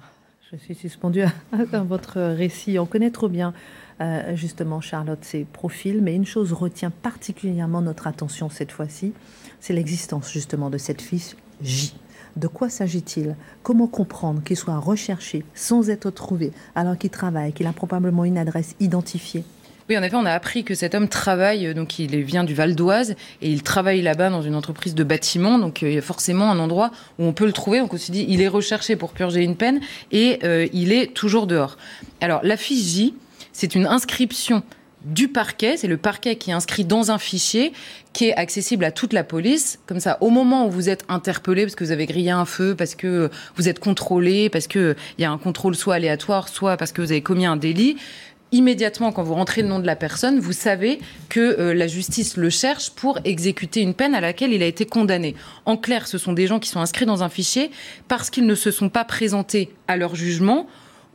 je suis suspendue dans votre récit. On connaît trop bien. Euh, justement, Charlotte, ses profils, mais une chose retient particulièrement notre attention cette fois-ci, c'est l'existence justement de cette fiche J. De quoi s'agit-il? Comment comprendre qu'il soit recherché sans être trouvé alors qu'il travaille, qu'il a probablement une adresse identifiée? Oui, en effet, on a appris que cet homme travaille, donc il vient du Val d'Oise et il travaille là-bas dans une entreprise de bâtiment. Donc euh, il y a forcément un endroit où on peut le trouver. Donc on se dit, il est recherché pour purger une peine et euh, il est toujours dehors. Alors la fiche J, c'est une inscription du parquet. C'est le parquet qui est inscrit dans un fichier qui est accessible à toute la police. Comme ça, au moment où vous êtes interpellé parce que vous avez grillé un feu, parce que vous êtes contrôlé, parce qu'il y a un contrôle soit aléatoire, soit parce que vous avez commis un délit, immédiatement, quand vous rentrez le nom de la personne, vous savez que euh, la justice le cherche pour exécuter une peine à laquelle il a été condamné. En clair, ce sont des gens qui sont inscrits dans un fichier parce qu'ils ne se sont pas présentés à leur jugement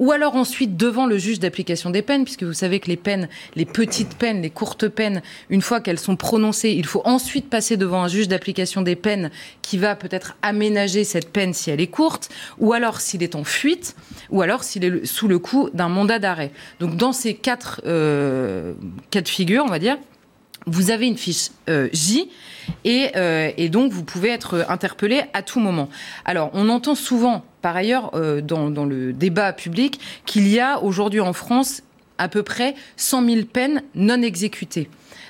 ou alors ensuite devant le juge d'application des peines, puisque vous savez que les peines, les petites peines, les courtes peines, une fois qu'elles sont prononcées, il faut ensuite passer devant un juge d'application des peines qui va peut-être aménager cette peine si elle est courte, ou alors s'il est en fuite, ou alors s'il est sous le coup d'un mandat d'arrêt. Donc dans ces quatre euh, cas de figure, on va dire, vous avez une fiche euh, J euh, et, donc vous pouvez être interpellé à tout moment. Alors on entend souvent, par ailleurs, euh, dans, le débat public, qu'il y a aujourd'hui en France à peu près 100 000 peines non exécutées.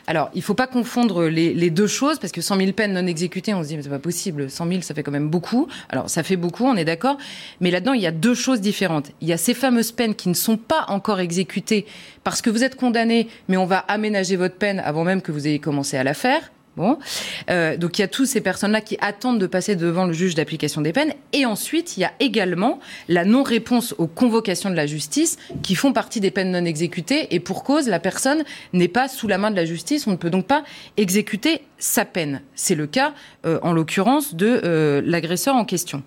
Alors, il ne faut pas confondre les, deux choses, parce que 100 000 peines non exécutées, on se dit, mais c'est pas possible, 100 000, ça fait quand même beaucoup. Alors, ça fait beaucoup, on est d'accord. Mais là-dedans, il y a deux choses différentes. Il y a ces fameuses peines qui ne sont pas encore exécutées parce que vous êtes condamné, mais on va aménager votre peine avant même que vous ayez commencé à la faire. Bon, euh, donc il y a toutes ces personnes-là qui attendent de passer devant le juge d'application des peines. Et ensuite, il y a également la non-réponse aux convocations de la justice qui font partie des peines non exécutées. Et pour cause, la personne n'est pas sous la main de la justice. On ne peut donc pas exécuter sa peine. C'est le cas, euh, en l'occurrence, de euh, l'agresseur en question.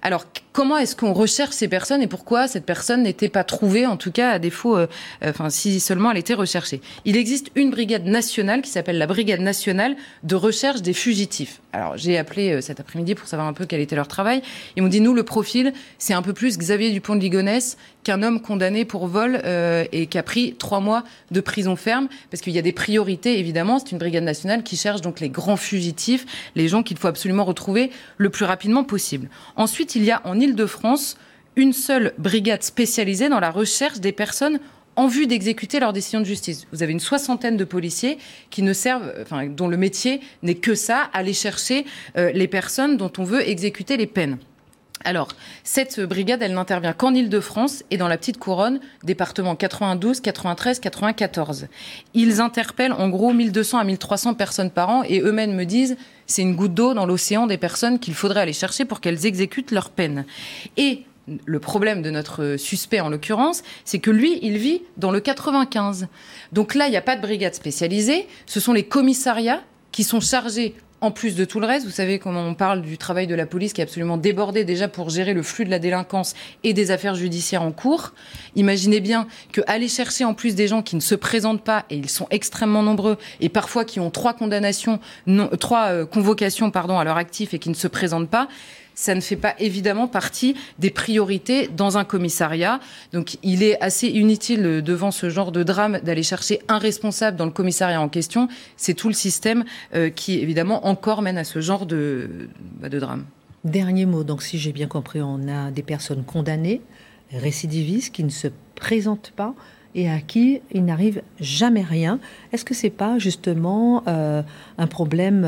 Alors, comment est-ce qu'on recherche ces personnes et pourquoi cette personne n'était pas trouvée, en tout cas à défaut, euh, enfin si seulement elle était recherchée? Il existe une brigade nationale qui s'appelle la Brigade nationale de recherche des fugitifs. Alors, j'ai appelé cet après-midi pour savoir un peu quel était leur travail. Ils m'ont dit, nous, le profil, c'est un peu plus Xavier Dupont de Ligonnès qu'un homme condamné pour vol et qui a pris trois mois de prison ferme, parce qu'il y a des priorités, évidemment. C'est une brigade nationale qui cherche donc les grands fugitifs, les gens qu'il faut absolument retrouver le plus rapidement possible. Ensuite, il y a en Ile-de-France une seule brigade spécialisée dans la recherche des personnes en vue d'exécuter leur décision de justice. Vous avez une soixantaine de policiers qui ne servent, enfin, dont le métier n'est que ça, aller chercher euh, les personnes dont on veut exécuter les peines. Alors, cette brigade, elle n'intervient qu'en Ile-de-France et dans la petite couronne, département 92, 93, 94. Ils interpellent en gros 1200 à 1300 personnes par an et eux-mêmes me disent c'est une goutte d'eau dans l'océan des personnes qu'il faudrait aller chercher pour qu'elles exécutent leur peine. Et le problème de notre suspect en l'occurrence, c'est que lui, il vit dans le 95. Donc là, il n'y a pas de brigade spécialisée, ce sont les commissariats qui sont chargés en plus de tout le reste, vous savez comment on parle du travail de la police qui est absolument débordé déjà pour gérer le flux de la délinquance et des affaires judiciaires en cours. Imaginez bien que aller chercher en plus des gens qui ne se présentent pas et ils sont extrêmement nombreux et parfois qui ont trois condamnations, trois euh, convocations pardon à leur actif et qui ne se présentent pas, ça ne fait pas évidemment partie des priorités dans un commissariat. Donc il est assez inutile euh, devant ce genre de drame d'aller chercher un responsable dans le commissariat en question. C'est tout le système euh, qui évidemment encore mène à ce genre de, bah, de drame. Dernier mot, donc si j'ai bien compris, on a des personnes condamnées, récidivistes, qui ne se présentent pas et à qui il n'arrive jamais rien. Est-ce que c'est pas justement euh, un problème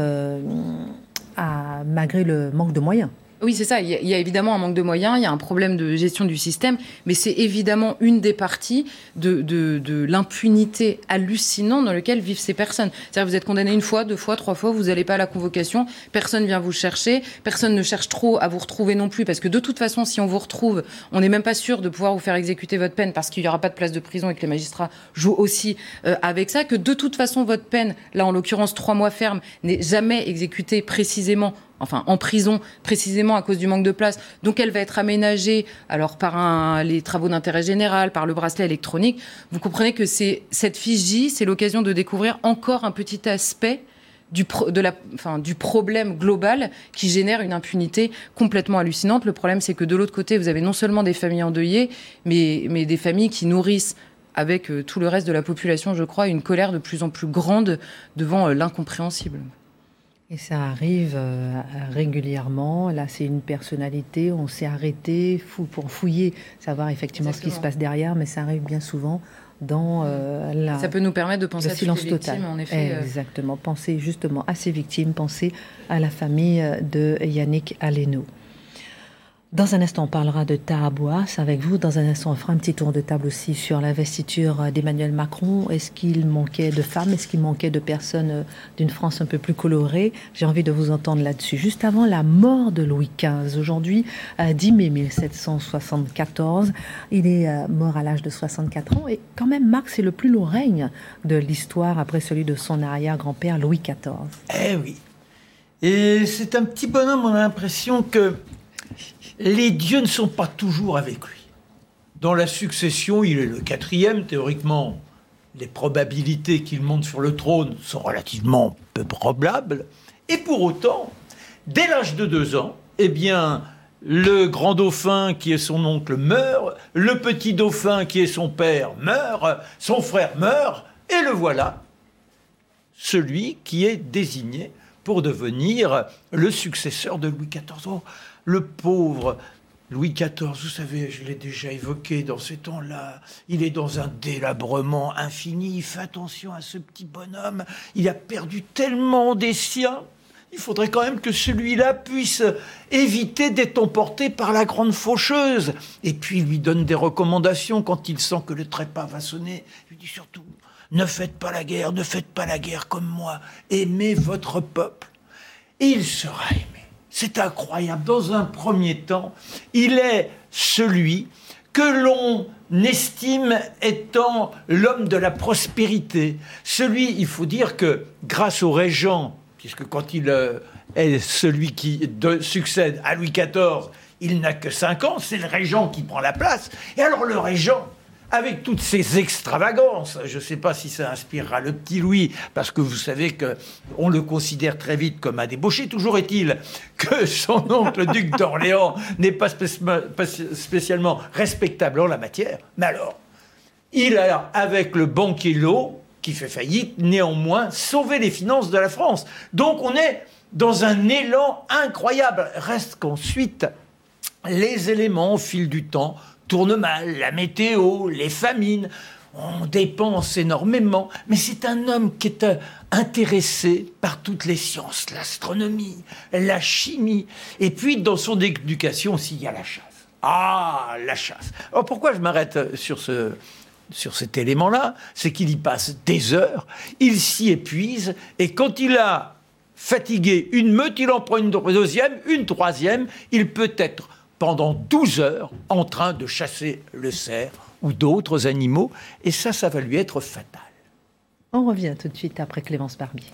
malgré le manque de moyens? Oui, c'est ça. Il y, a, évidemment un manque de moyens, il y a un problème de gestion du système, mais c'est évidemment une des parties de, de, l'impunité hallucinante dans laquelle vivent ces personnes. C'est-à-dire vous êtes condamné une fois, deux fois, trois fois, vous n'allez pas à la convocation, personne vient vous chercher, personne ne cherche trop à vous retrouver non plus, parce que de toute façon, si on vous retrouve, on n'est même pas sûr de pouvoir vous faire exécuter votre peine parce qu'il n'y aura pas de place de prison et que les magistrats jouent aussi euh, avec ça, que de toute façon, votre peine, là en l'occurrence trois mois ferme, n'est jamais exécutée précisément enfin en prison précisément à cause du manque de place. Donc elle va être aménagée alors par les travaux d'intérêt général, par le bracelet électronique. Vous comprenez que c'est cette fiche J, c'est l'occasion de découvrir encore un petit aspect du, problème global qui génère une impunité complètement hallucinante. Le problème, c'est que de l'autre côté, vous avez non seulement des familles endeuillées, mais, mais des familles qui nourrissent avec euh, tout le reste de la population, je crois, une colère de plus en plus grande devant euh, l'incompréhensible. Et ça arrive euh, régulièrement. Là, c'est une personnalité. On s'est arrêté fou, pour fouiller, savoir effectivement ce qui se passe derrière, mais ça arrive bien souvent dans euh, la. Ça peut nous permettre de penser à silence total. en effet. Euh. Exactement. Penser justement à ces victimes, penser à la famille de Yannick Aleno. Dans un instant, on parlera de Tahabouas avec vous. Dans un instant, on fera un petit tour de table aussi sur l'investiture d'Emmanuel Macron. Est-ce qu'il manquait de femmes? Est-ce qu'il manquait de personnes euh, d'une France un peu plus colorée? J'ai envie de vous entendre là-dessus. Juste avant la mort de Louis XV, aujourd'hui, 10 mai 1774, il est euh, mort à l'âge de 64 ans. Et quand même, Marc, c'est le plus long règne de l'histoire après celui de son arrière-grand-père Louis XIV. Eh oui. Et c'est un petit bonhomme, on a l'impression que les dieux ne sont pas toujours avec lui. Dans la succession, il est le quatrième, théoriquement. Les probabilités qu'il monte sur le trône sont relativement peu probables. Et pour autant, dès l'âge de deux ans, eh bien, le grand dauphin qui est son oncle meurt, le petit dauphin qui est son père meurt, son frère meurt, et le voilà, celui qui est désigné pour devenir le successeur de Louis XIV. Le pauvre Louis XIV, vous savez, je l'ai déjà évoqué dans ces temps-là, il est dans un délabrement infini, il fait attention à ce petit bonhomme, il a perdu tellement des siens. Il faudrait quand même que celui-là puisse éviter d'être emporté par la grande faucheuse. Et puis il lui donne des recommandations quand il sent que le trépas va sonner. Il lui dit surtout, ne faites pas la guerre, ne faites pas la guerre comme moi, aimez votre peuple. Et il sera aimé. C'est incroyable. Dans un premier temps, il est celui que l'on estime étant l'homme de la prospérité. Celui, il faut dire que grâce au régent, puisque quand il euh, est celui qui succède à Louis XIV, il n'a que 5 ans, c'est le régent qui prend la place. Et alors le régent, avec toutes ces extravagances. Je ne sais pas si ça inspirera le petit Louis, parce que vous savez qu'on le considère très vite comme un débauché. Toujours est-il que son oncle duc d'Orléans n'est pas, spécialement respectable en la matière. Mais alors, il a, avec le banquier Lowe, qui fait faillite, néanmoins sauvé les finances de la France. Donc on est dans un élan incroyable. Reste qu'ensuite, les éléments au fil du temps tourne mal, la météo, les famines. On dépense énormément, mais c'est un homme qui est euh, intéressé par toutes les sciences, l'astronomie, la chimie, et puis dans son éducation aussi, il y a la chasse. Ah, la chasse. Alors pourquoi je m'arrête euh, sur ce, sur cet élément-là, c'est qu'il y passe des heures, il s'y épuise, et quand il a fatigué une meute, il en prend une deuxième, une troisième, il peut être pendant 12 heures en train de chasser le cerf ou d'autres animaux, et ça, ça va lui être fatal. On revient tout de suite après Clémence Barbier.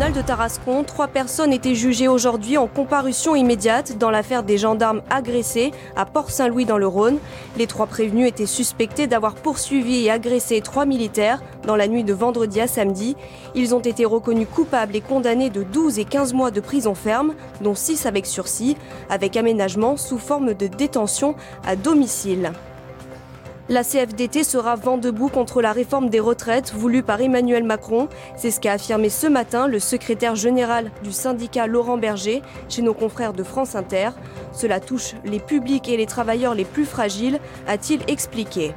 Tribunal de Tarascon, trois personnes étaient jugées aujourd'hui en comparution immédiate dans l'affaire des gendarmes agressés à Port-Saint-Louis dans le Rhône. Les trois prévenus étaient suspectés d'avoir poursuivi et agressé trois militaires dans la nuit de vendredi à samedi. Ils ont été reconnus coupables et condamnés de 12 et 15 mois de prison ferme, dont 6 avec sursis, avec aménagement sous forme de détention à domicile. La CFDT sera vent debout contre la réforme des retraites voulue par Emmanuel Macron. C'est ce qu'a affirmé ce matin le secrétaire général du syndicat Laurent Berger chez nos confrères de France Inter. Cela touche les publics et les travailleurs les plus fragiles, a-t-il expliqué.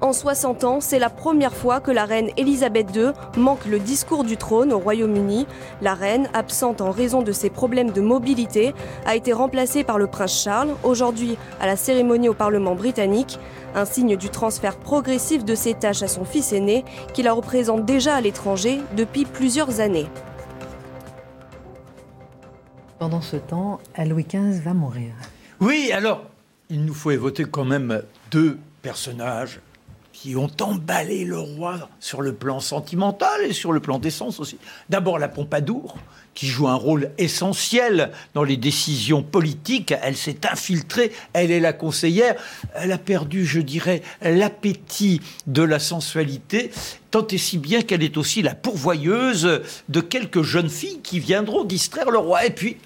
En 60 ans, c'est la première fois que la reine Elisabeth II manque le discours du trône au Royaume-Uni. La reine, absente en raison de ses problèmes de mobilité, a été remplacée par le prince Charles, aujourd'hui à la cérémonie au Parlement britannique, un signe du transfert progressif de ses tâches à son fils aîné, qui la représente déjà à l'étranger depuis plusieurs années. Pendant ce temps, Louis XV va mourir. Oui, alors, il nous faut évoquer quand même deux personnages qui ont emballé le roi sur le plan sentimental et sur le plan d'essence aussi. D'abord la Pompadour, qui joue un rôle essentiel dans les décisions politiques. Elle s'est infiltrée, elle est la conseillère. Elle a perdu, je dirais, l'appétit de la sensualité, tant et si bien qu'elle est aussi la pourvoyeuse de quelques jeunes filles qui viendront distraire le roi. Et puis,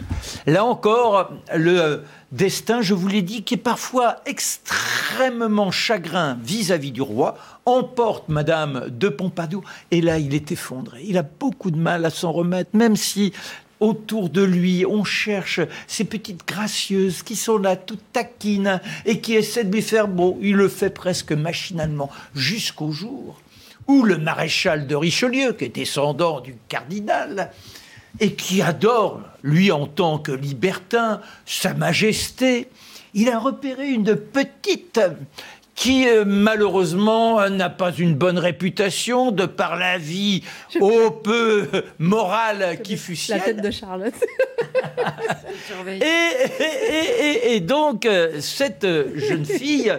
là encore, le destin, je vous l'ai dit, qui est parfois extrêmement chagrin vis-à-vis du roi, emporte Madame de Pompadour. Et là, il est effondré. Il a beaucoup de mal à s'en remettre, même si autour de lui, on cherche ces petites gracieuses qui sont là, toutes taquines, et qui essaient de lui faire beau. Il le fait presque machinalement, jusqu'au jour où le maréchal de Richelieu, qui est descendant du cardinal, et qui adore, lui en tant que libertin, Sa Majesté, il a repéré une petite qui euh, malheureusement n'a pas une bonne réputation de par la vie au peu morale qui fut sienne. La tête de Charlotte. et, et, donc, euh, cette jeune fille,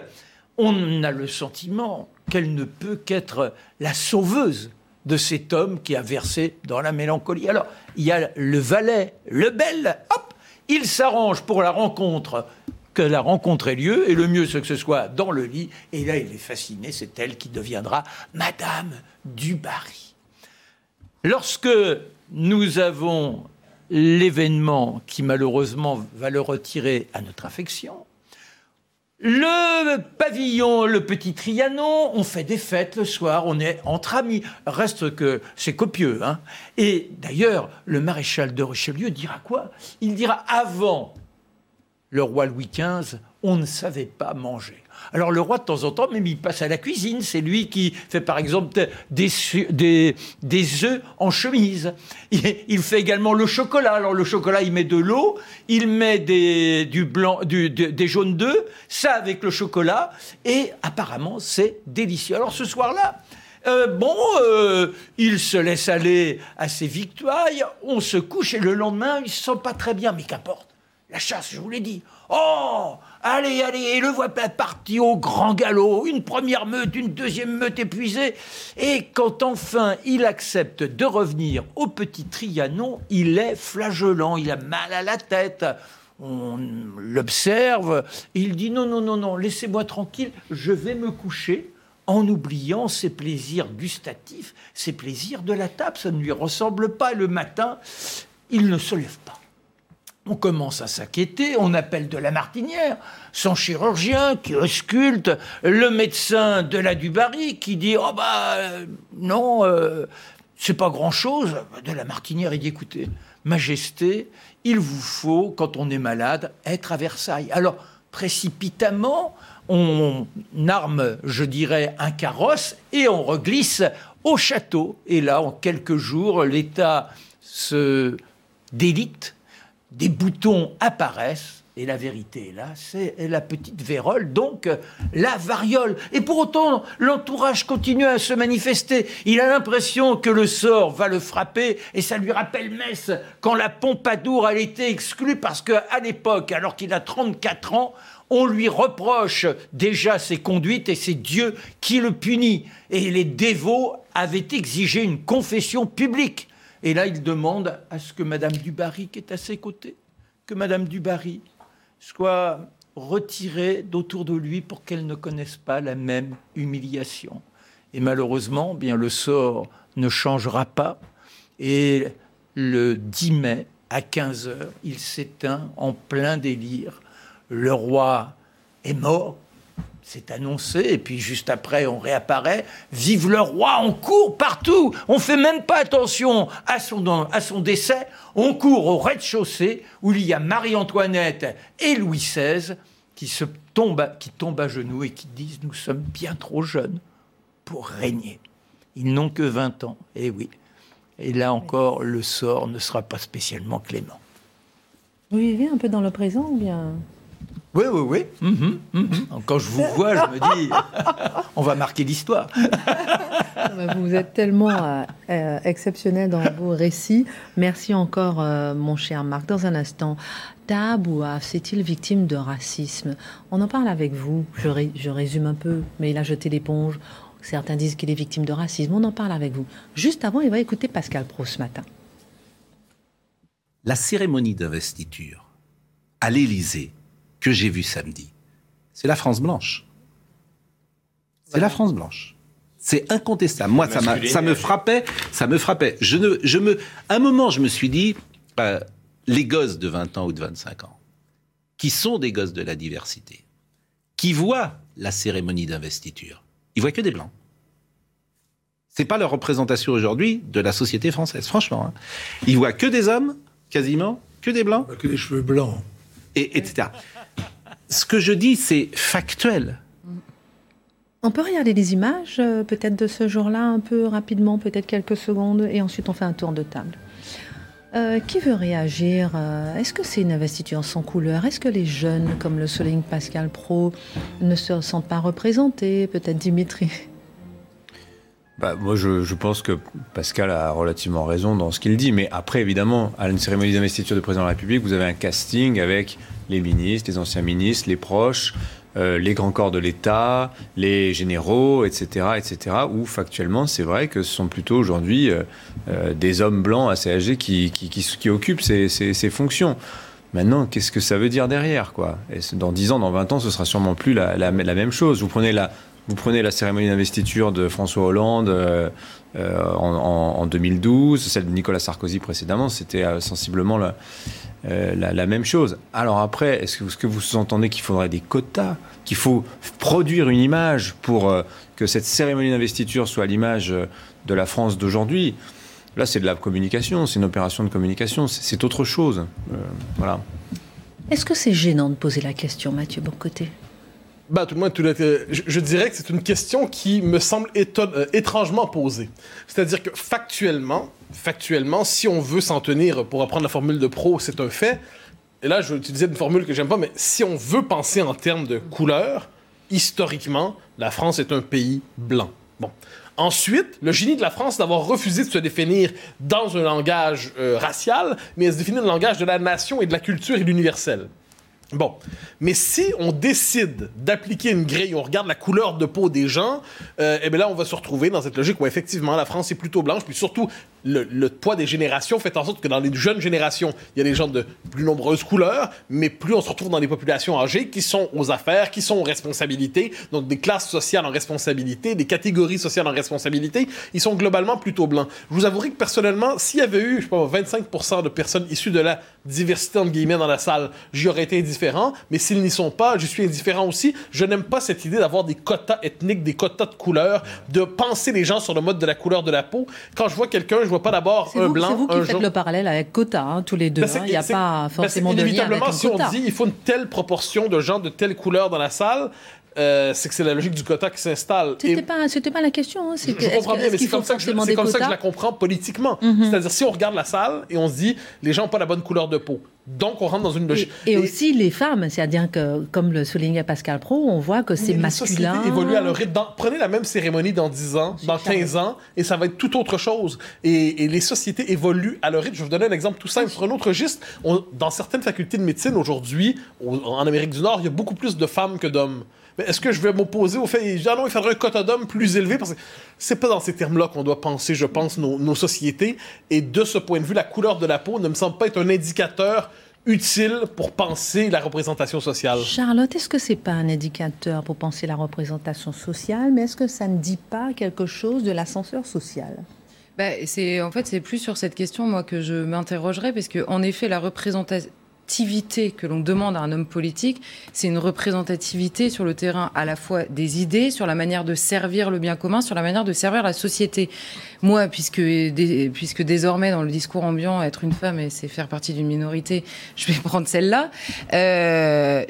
on a le sentiment qu'elle ne peut qu'être la sauveuse de cet homme qui a versé dans la mélancolie. Alors, il y a le valet, le bel, hop, il s'arrange pour la rencontre que la rencontre ait lieu, et le mieux c'est que ce soit dans le lit, et là il est fasciné, c'est elle qui deviendra Madame du Barry. Lorsque nous avons l'événement qui malheureusement va le retirer à notre affection, le pavillon, le petit Trianon, on fait des fêtes le soir, on est entre amis. Reste que c'est copieux. Hein Et d'ailleurs, le maréchal de Richelieu dira quoi? Il dira avant le roi Louis XV, on ne savait pas manger. Alors le roi, de temps en temps, même il passe à la cuisine. C'est lui qui fait par exemple des, œufs en chemise. Il, fait également le chocolat. Alors le chocolat, il met de l'eau, il met des, des jaunes d'œufs, ça avec le chocolat, et apparemment c'est délicieux. Alors ce soir-là, euh, bon, euh, il se laisse aller à ses victoires, on se couche et le lendemain, il se sent pas très bien, mais qu'importe. La chasse, je vous l'ai dit. Oh Allez, allez, et le voilà parti au grand galop, une première meute, une deuxième meute épuisée. Et quand enfin il accepte de revenir au petit Trianon, il est flageolant, il a mal à la tête. On l'observe, il dit non, non, non, non, laissez-moi tranquille, je vais me coucher en oubliant ses plaisirs gustatifs, ses plaisirs de la table, ça ne lui ressemble pas. Le matin, il ne se lève pas. On commence à s'inquiéter, on appelle de la martinière, son chirurgien qui ausculte, le médecin de la Dubarry qui dit Oh bah non, euh, c'est pas grand chose. De la martinière, il dit Écoutez, Majesté, il vous faut, quand on est malade, être à Versailles. Alors, précipitamment, on arme, je dirais, un carrosse et on reglisse au château. Et là, en quelques jours, l'État se délite des boutons apparaissent. Et la vérité est là, c'est la petite vérole, donc la variole. Et pour autant, l'entourage continue à se manifester. Il a l'impression que le sort va le frapper, et ça lui rappelle Metz, quand la Pompadour a été exclue, parce qu'à l'époque, alors qu'il a 34 ans, on lui reproche déjà ses conduites et c'est Dieu qui le punit. Et les dévots avaient exigé une confession publique. Et là, il demande à ce que Madame Dubarry, qui est à ses côtés, que Madame Dubarry soit retirée d'autour de lui pour qu'elle ne connaisse pas la même humiliation. Et malheureusement, bien le sort ne changera pas. Et le 10 mai, à 15 heures, il s'éteint en plein délire. Le roi est mort, c'est annoncé, et puis juste après, on réapparaît. Vive le roi, on court partout. On fait même pas attention à son, à son décès. On court au rez-de-chaussée où il y a Marie-Antoinette et Louis XVI qui, se tombent, qui tombent à genoux et qui disent Nous sommes bien trop jeunes pour régner. Ils n'ont que 20 ans. Et eh oui. Et là encore, le sort ne sera pas spécialement clément. Vous vivez un peu dans le présent ou bien? Oui, oui, oui. Mhm, mhm. Quand je vous vois, je me dis, on va marquer l'histoire. vous êtes tellement euh, euh, exceptionnel dans vos récits. Merci encore, euh, mon cher Marc. Dans un instant, Taabouaf c'est-il victime de racisme? On en parle avec vous. Je, je résume un peu, mais il a jeté l'éponge. Certains disent qu'il est victime de racisme. On en parle avec vous. Juste avant, il va écouter Pascal Pro ce matin. La cérémonie d'investiture à l'Élysée que j'ai vu samedi, c'est la France blanche. C'est la France blanche. C'est incontestable. Moi, ça, ça, me frappait, ça me frappait. Je ne, je me, un moment, je me suis dit, euh, les gosses de 20 ans ou de 25 ans, qui sont des gosses de la diversité, qui voient la cérémonie d'investiture, ils voient que des blancs. C'est pas leur représentation aujourd'hui de la société française, franchement. Hein. Ils voient que des hommes, quasiment, que des blancs. Que des cheveux blancs. Et, etc ce que je dis, c'est factuel. On peut regarder les images, euh, peut-être de ce jour-là, un peu rapidement, peut-être quelques secondes, et ensuite on fait un tour de table. Euh, qui veut réagir euh, Est-ce que c'est une investiture sans couleur? Est-ce que les jeunes, comme le souligne Pascal Pro, ne se sentent pas représentés Peut-être Dimitri? Bah, moi, je, je, pense que Pascal a relativement raison dans ce qu'il dit. Mais après, évidemment, à une cérémonie d'investiture du président de la République, vous avez un casting avec les ministres, les anciens ministres, les proches, euh, les grands corps de l'État, les généraux, etc., etc., où factuellement, c'est vrai que ce sont plutôt aujourd'hui euh, euh, des hommes blancs assez âgés qui, qui, occupent ces, ces, fonctions. Maintenant, qu'est-ce que ça veut dire derrière quoi? Dans 10 ans, dans 20 ans, ce sera sûrement plus la, la, même chose. Vous prenez la, vous prenez la cérémonie d'investiture de François Hollande euh, en, en, en, 2012, celle de Nicolas Sarkozy précédemment, c'était euh, sensiblement la, la, même chose. Alors après, est-ce que, vous sous-entendez qu'il faudrait des quotas, qu'il faut produire une image pour que cette cérémonie d'investiture soit l'image de la France d'aujourd'hui? Là, c'est de la communication, c'est une opération de communication, c'est autre chose. voilà. Est-ce que c'est gênant de poser la question, Mathieu Boncoté bah, tout le tout le, je, dirais que c'est une question qui me semble euh, étrangement posée. C'est-à-dire que factuellement, factuellement, si on veut s'en tenir, pour reprendre la formule de pro, c'est un fait. Et là, je vais utiliser une formule que j'aime pas, mais si on veut penser en termes de couleur, historiquement, la France est un pays blanc. Bon. Ensuite, le génie de la France d'avoir refusé de se définir dans un langage euh, racial, mais à se définir dans le langage de la nation et de la culture et de l'universel. Bon, mais si on décide d'appliquer une grille, on regarde la couleur de peau des gens, euh, et bien là, on va se retrouver dans cette logique où effectivement la France est plutôt blanche, puis surtout le, poids des générations fait en sorte que dans les jeunes générations, il y a des gens de plus nombreuses couleurs, mais plus on se retrouve dans des populations âgées qui sont aux affaires, qui sont aux responsabilités, donc des classes sociales en responsabilité, des catégories sociales en responsabilité, ils sont globalement plutôt blancs. Je vous avouerai que personnellement, s'il y avait eu, je sais pas, 25% de personnes issues de la diversité entre guillemets dans la salle, j'y aurais été indifférent, mais s'ils n'y sont pas, je suis indifférent aussi. Je n'aime pas cette idée d'avoir des quotas ethniques, des quotas de couleur, de penser les gens sur le mode de la couleur de la peau. Quand je vois quelqu'un, vois pas d'abord un vous, blanc. C'est vous qui un faites le parallèle avec quota, hein, tous les deux. Ben Il n'y a pas forcément de lien avec un si on dit il faut une telle proportion de gens de telle couleur dans la salle, euh, c'est que c'est la logique du quota qui s'installe. C'était pas, pas la question. Hein. Je, je comprends bien, mais c'est comme, ça que je, comme ça que je la comprends politiquement. Mm -hmm. C'est-à-dire, si on regarde la salle et on se dit, les gens n'ont pas la bonne couleur de peau. Donc, on rentre dans une logique. Et, et, et aussi les femmes, c'est-à-dire que, comme le soulignait Pascal Pro, on voit que c'est masculin. Les évolue à leur rythme. Dans, prenez la même cérémonie dans 10 ans, dans 15 ans, et ça va être tout autre chose. Et, et, les sociétés évoluent à leur rythme. Je vais vous donner un exemple tout simple. Sur un autre registre, on, dans certaines facultés de médecine aujourd'hui, en Amérique du Nord, il y a beaucoup plus de femmes que d'hommes. Mais est-ce que je vais m'opposer au fait ah non, il faudrait un quota d'hommes plus élevé? Parce que c'est pas dans ces termes-là qu'on doit penser, je pense, nos, nos, sociétés. Et de ce point de vue, la couleur de la peau ne me semble pas être un indicateur utile pour penser la représentation sociale. Charlotte, est-ce que c'est pas un indicateur pour penser la représentation sociale, mais est-ce que ça ne dit pas quelque chose de l'ascenseur social? C'est en fait c'est plus sur cette question moi que je m'interrogerais parce que en effet la représentation que l'on demande à un homme politique, c'est une représentativité sur le terrain à la fois des idées, sur la manière de servir le bien commun, sur la manière de servir la société. Moi, puisque, puisque désormais dans le discours ambiant, être une femme, c'est faire partie d'une minorité, je vais prendre celle-là. Euh,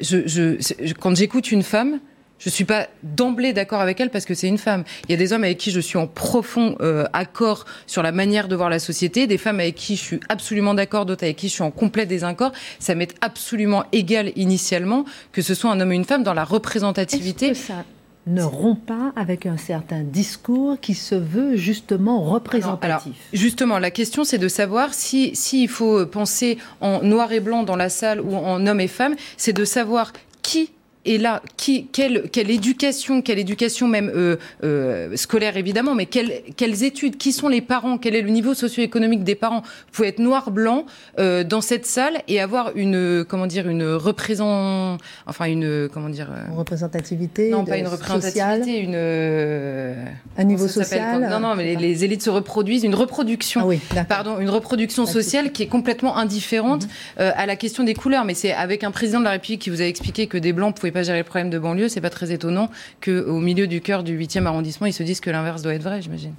quand j'écoute une femme, je suis pas d'emblée d'accord avec elle parce que c'est une femme. Il y a des hommes avec qui je suis en profond euh, accord sur la manière de voir la société, des femmes avec qui je suis absolument d'accord, d'autres avec qui je suis en complet désaccord. Ça m'est absolument égal initialement que ce soit un homme ou une femme dans la représentativité. Est-ce que ça ne rompt pas avec un certain discours qui se veut justement représentatif. Alors, alors, justement, la question c'est de savoir si s'il faut penser en noir et blanc dans la salle ou en homme et femme, c'est de savoir qui et là, qui, quelle, quelle éducation, quelle éducation même euh, euh, scolaire évidemment, mais quelles, quelles études, qui sont les parents, quel est le niveau socio-économique des parents? Vous pouvez être noir-blanc euh, dans cette salle et avoir une, comment dire, une représent, enfin une, comment dire, une représentativité, non pas une représentativité, une, un niveau social. Non, non, mais les, les, élites se reproduisent, une reproduction, ah oui, pardon, une reproduction sociale qui est complètement indifférente mm -hmm. à la question des couleurs. Mais c'est avec un président de la République qui vous a expliqué que des blancs pouvaient pas gérer le problème de banlieue, c'est pas très étonnant qu'au milieu du cœur du 8e arrondissement, ils se disent que l'inverse doit être vrai, j'imagine.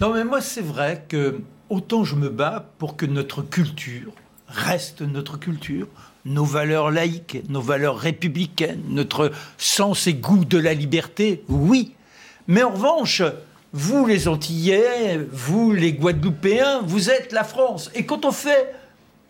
Non, mais moi, c'est vrai que autant je me bats pour que notre culture reste notre culture, nos valeurs laïques, nos valeurs républicaines, notre sens et goût de la liberté, oui. Mais en revanche, vous les Antillais, vous les Guadeloupéens, vous êtes la France. Et quand on fait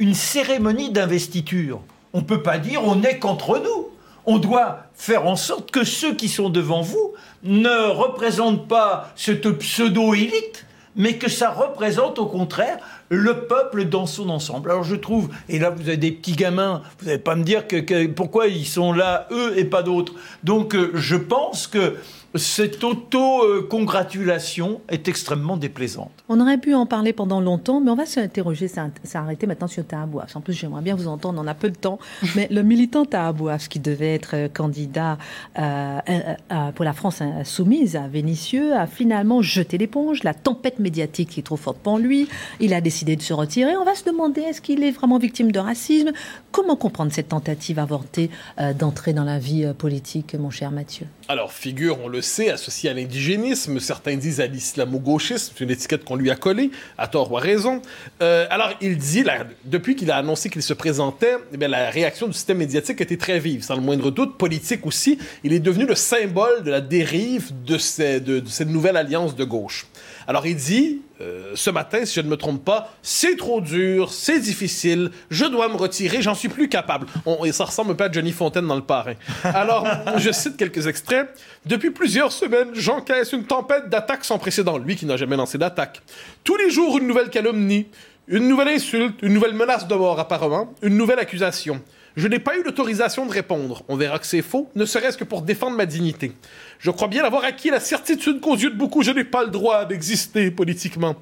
une cérémonie d'investiture. On ne peut pas dire on est contre nous. On doit faire en sorte que ceux qui sont devant vous ne représentent pas cette pseudo-élite, mais que ça représente au contraire le peuple dans son ensemble. Alors je trouve, et là vous avez des petits gamins, vous n'allez pas me dire que, pourquoi ils sont là, eux, et pas d'autres. Donc euh, je pense que cette auto-congratulation est extrêmement déplaisante. On aurait pu en parler pendant longtemps, mais on va s'interroger, s'arrêter maintenant sur Tahabouaf. En plus, j'aimerais bien vous entendre, on a peu de temps, mais le militant Tahabouaf, qui devait être euh, candidat euh, euh, pour la France insoumise à Vénissieux, a finalement jeté l'éponge. La tempête médiatique est trop forte pour lui. Il a décidé de se retirer. On va se demander, est-ce qu'il est vraiment victime de racisme? Comment comprendre cette tentative avortée d'entrer dans la vie politique, mon cher Mathieu? Alors, figure, on le sait, associé à l'indigénisme. Certains disent à l'islamo-gauchisme. C'est une étiquette qu'on lui a collée, à tort ou à raison. Euh, alors, il dit, depuis qu'il a annoncé qu'il se présentait, eh la réaction du système médiatique été très vive, sans le moindre doute, politique aussi. Il est devenu le symbole de la dérive de cette nouvelle alliance de gauche. Alors, il dit, euh, ce matin, si je ne me trompe pas, c'est trop dur, c'est difficile, je dois me retirer, j'en suis plus capable. et ça ressemble un peu à Johnny Fontaine dans Le Parrain. Alors, je cite quelques extraits. Depuis plusieurs semaines, j'encaisse une tempête d'attaques sans précédent. Lui qui n'a jamais lancé d'attaque. Tous les jours, une nouvelle calomnie, une nouvelle insulte, une nouvelle menace de mort apparemment, une nouvelle accusation. Je n'ai pas eu l'autorisation de répondre. On verra que c'est faux, ne serait-ce que pour défendre ma dignité. Je crois bien avoir acquis la certitude qu'aux yeux de beaucoup, je n'ai pas le droit d'exister politiquement.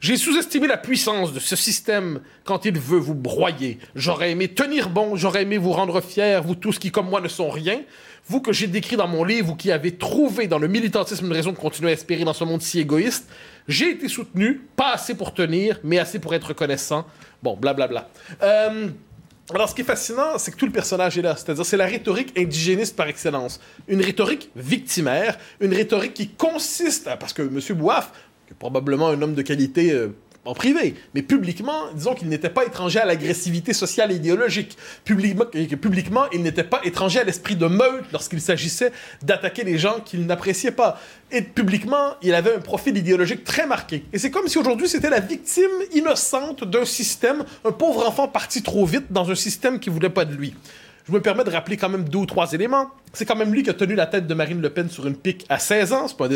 J'ai sous-estimé la puissance de ce système quand il veut vous broyer. J'aurais aimé tenir bon, j'aurais aimé vous rendre fiers, vous tous qui, comme moi, ne sont rien. Vous que j'ai décrit dans mon livre, vous qui avez trouvé dans le militantisme une raison de continuer à espérer dans ce monde si égoïste. J'ai été soutenu, pas assez pour tenir, mais assez pour être reconnaissant. Bon, blablabla. Bla, bla. Euh, alors, ce qui est fascinant, c'est que tout le personnage est là. C'est-à-dire, c'est la rhétorique indigéniste par excellence. Une rhétorique victimaire, une rhétorique qui consiste à... Parce que M. Bouaf, qui est probablement un homme de qualité euh, privé, mais publiquement, disons qu'il n'était pas étranger à l'agressivité sociale et idéologique. Publiquement, publiquement il n'était pas étranger à l'esprit de meute lorsqu'il s'agissait d'attaquer les gens qu'il n'appréciait pas. Et publiquement, il avait un profil idéologique très marqué. Et c'est comme si aujourd'hui c'était la victime innocente d'un système, un pauvre enfant parti trop vite dans un système qui voulait pas de lui je me permets de rappeler quand même deux ou trois éléments. C'est quand même lui qui a tenu la tête de Marine Le Pen sur une pique à 16 ans, c'est pas,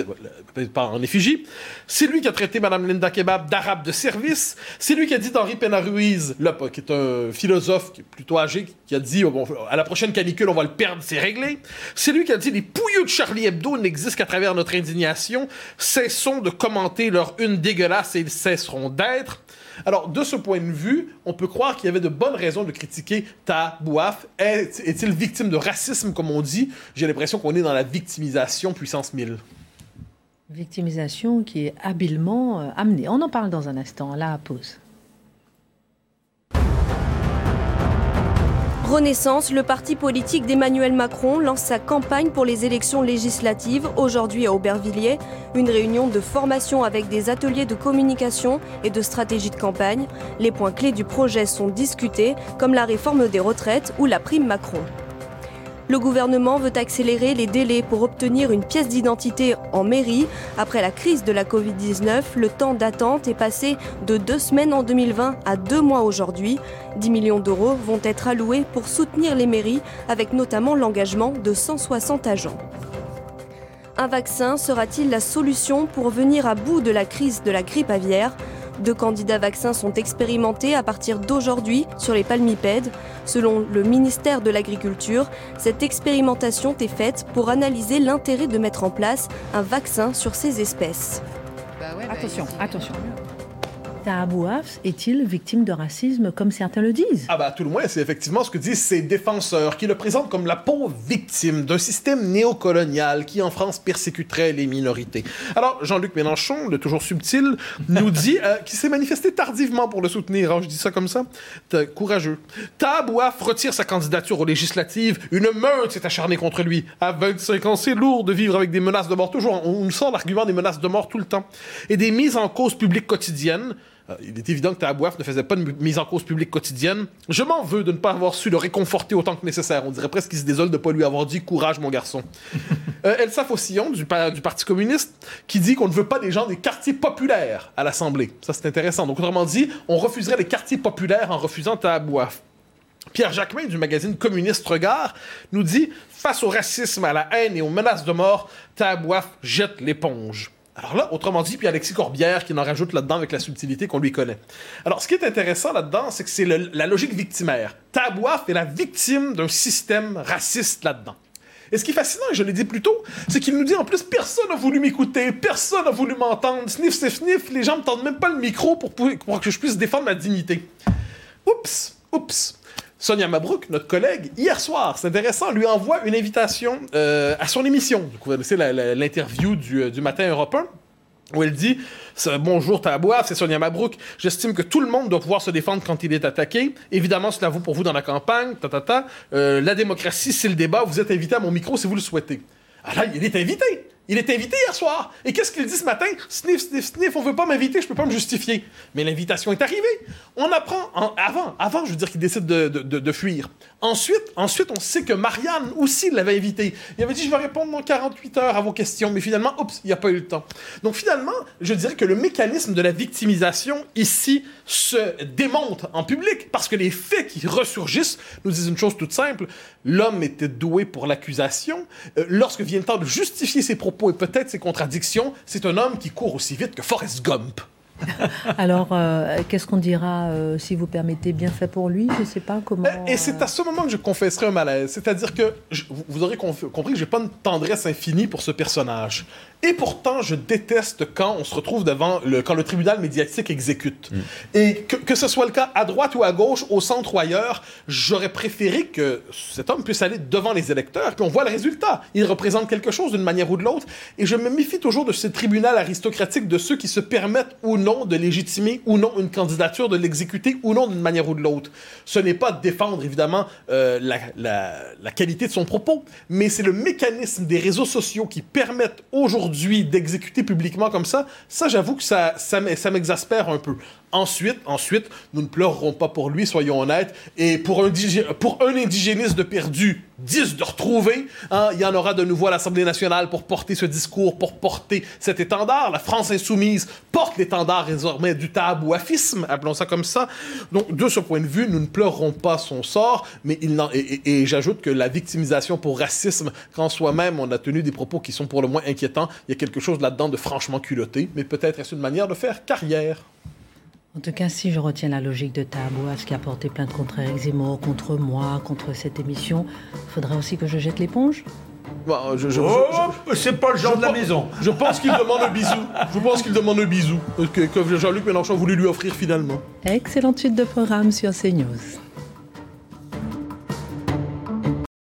pas, en effigie. C'est lui qui a traité Mme Linda Kebab d'arabe de service. C'est lui qui a dit d'Henri Pena-Ruiz, qui est un philosophe qui est plutôt âgé, qui a dit bon, à la prochaine canicule, on va le perdre, c'est réglé. C'est lui qui a dit les pouilleux de Charlie Hebdo n'existent qu'à travers notre indignation. Cessons de commenter leur une dégueulasse et ils cesseront d'être. Alors, de ce point de vue, on peut croire qu'il y avait de bonnes raisons de critiquer Ta Bouaf. Est-il victime de racisme, comme on dit? J'ai l'impression qu'on est dans la victimisation puissance 1000. Victimisation qui est habilement euh, amenée. On en parle dans un instant, là, pause. Renaissance, le parti politique d'Emmanuel Macron lance sa campagne pour les élections législatives aujourd'hui à Aubervilliers. Une réunion de formation avec des ateliers de communication et de stratégie de campagne. Les points clés du projet sont discutés, comme la réforme des retraites ou la prime Macron. Le gouvernement veut accélérer les délais pour obtenir une pièce d'identité en mairie. Après la crise de la Covid-19, le temps d'attente est passé de deux semaines en 2020 à deux mois aujourd'hui. 10 millions d'euros vont être alloués pour soutenir les mairies, avec notamment l'engagement de 160 agents. Un vaccin sera-t-il la solution pour venir à bout de la crise de la grippe aviaire? Deux candidats vaccins sont expérimentés à partir d'aujourd'hui sur les palmipèdes. Selon le ministère de l'Agriculture, cette expérimentation est faite pour analyser l'intérêt de mettre en place un vaccin sur ces espèces. Bah bah, attention, attention. Tahabouaf est-il victime de racisme comme certains le disent? Ah bah tout le moins, c'est effectivement ce que disent ses défenseurs, qui le présentent comme la pauvre victime d'un système néocolonial qui en France persécuterait les minorités. Alors Jean-Luc Mélenchon, le toujours subtil, nous dit euh, qu'il s'est manifesté tardivement pour le soutenir. Hein, je dis ça comme ça, courageux. Tahabouaf retire sa candidature aux législatives. Une meute s'est acharnée contre lui. À 25 ans, c'est lourd de vivre avec des menaces de mort. Toujours, on nous sort l'argument des menaces de mort tout le temps. Et des mises en cause publiques quotidiennes Euh, il est évident que Tahabouaf ne faisait pas de mise en cause publique quotidienne. Je m'en veux de ne pas avoir su le réconforter autant que nécessaire. On dirait presque qu'il se désole de ne pas lui avoir dit courage, mon garçon. euh, Elsa Faucillon, du, Parti communiste, qui dit qu'on ne veut pas des gens des quartiers populaires à l'Assemblée. Ça, c'est intéressant. Donc, autrement dit, on refuserait les quartiers populaires en refusant Tahabouaf. Pierre Jacquemin du magazine Communiste Regard nous dit Face au racisme, à la haine et aux menaces de mort, Tahabouaf jette l'éponge. Alors là, autrement dit, puis Alexis Corbière qui en rajoute là-dedans avec la subtilité qu'on lui connaît. Alors, ce qui est intéressant là-dedans, c'est que c'est la logique victimaire. Tahabouaf est la victime d'un système raciste là-dedans. Et ce qui est fascinant, et je l'ai dit plus tôt, c'est qu'il nous dit en plus personne n'a voulu m'écouter, personne n'a voulu m'entendre, sniff, sniff, sniff, les gens me tendent même pas le micro pour, pour que je puisse défendre ma dignité. Oups, oups. Sonia Mabrouk, notre collègue, hier soir, c'est intéressant, lui envoie une invitation euh, à son émission. Vous connaissez l'interview du, euh, du, matin européen où elle dit Bonjour Tabouaf, c'est Sonia Mabrouk. J'estime que tout le monde doit pouvoir se défendre quand il est attaqué. Évidemment, cela vaut pour vous dans la campagne. Ta, ta, ta. Euh, la démocratie, c'est le débat. Vous êtes invité à mon micro si vous le souhaitez. Ah là, il est invité. Il est invité hier soir. Et qu'est-ce qu'il dit ce matin? Sniff, sniff, sniff, on veut pas m'inviter, je peux pas me justifier. Mais l'invitation est arrivée. On apprend, avant, avant, je veux dire qu'il décide de, de, de, fuir. Ensuite, ensuite, on sait que Marianne aussi l'avait invité. Il avait dit, je vais répondre dans 48 heures à vos questions. Mais finalement, il n'y a pas eu le temps. Donc finalement, je dirais que le mécanisme de la victimisation ici se démonte en public parce que les faits qui ressurgissent nous disent une chose toute simple. L'homme était doué pour l'accusation. Euh, lorsque vient le temps de justifier ses propos, et peut-être ses contradictions, c'est un homme qui court aussi vite que Forrest Gump. Alors, euh, qu'est-ce qu'on dira, euh, si vous permettez, bien fait pour lui Je ne sais pas comment. Et c'est à ce moment que je confesserai un malaise. C'est-à-dire que vous aurez compris que j'ai pas une tendresse infinie pour ce personnage. Et pourtant, je déteste quand on se retrouve devant le, quand le tribunal médiatique exécute. Mm. Et que, que, ce soit le cas à droite ou à gauche, au centre ou ailleurs, j'aurais préféré que cet homme puisse aller devant les électeurs, puis on voit le résultat. Il représente quelque chose d'une manière ou de l'autre. Et je me méfie toujours de ce tribunal aristocratique de ceux qui se permettent ou non de légitimer ou non une candidature, de l'exécuter ou non d'une manière ou de l'autre. Ce n'est pas défendre, évidemment, euh, la, la, la qualité de son propos, mais c'est le mécanisme des réseaux sociaux qui permettent aujourd'hui d'exécuter publiquement comme ça, ça j'avoue que ça, ça m'exaspère un peu. Ensuite, ensuite, nous ne pleurerons pas pour lui, soyons honnêtes. Et pour un, pour un indigéniste de perdu, 10 de retrouver, hein, il y en aura de nouveau à l'Assemblée nationale pour porter ce discours, pour porter cet étendard. La France insoumise porte l'étendard désormais du tabouafisme, appelons ça comme ça. Donc, de ce point de vue, nous ne pleurerons pas son sort, mais il et, et j'ajoute que la victimisation pour racisme, quand soi-même on a tenu des propos qui sont pour le moins inquiétants, il y a quelque chose là-dedans de franchement culotté, mais peut-être est-ce une manière de faire carrière. En tout cas, si je retiens la logique de à ce qui a porté plainte contre Eric Zemmour, contre moi, contre cette émission, faudrait aussi que je jette l'éponge bah, je, oh, c'est pas le genre de la maison. Je pense qu'il demande un bisou. Je pense qu'il demande un bisou que, que Jean-Luc Mélenchon voulait lui offrir finalement. Excellente suite de programme sur CNews.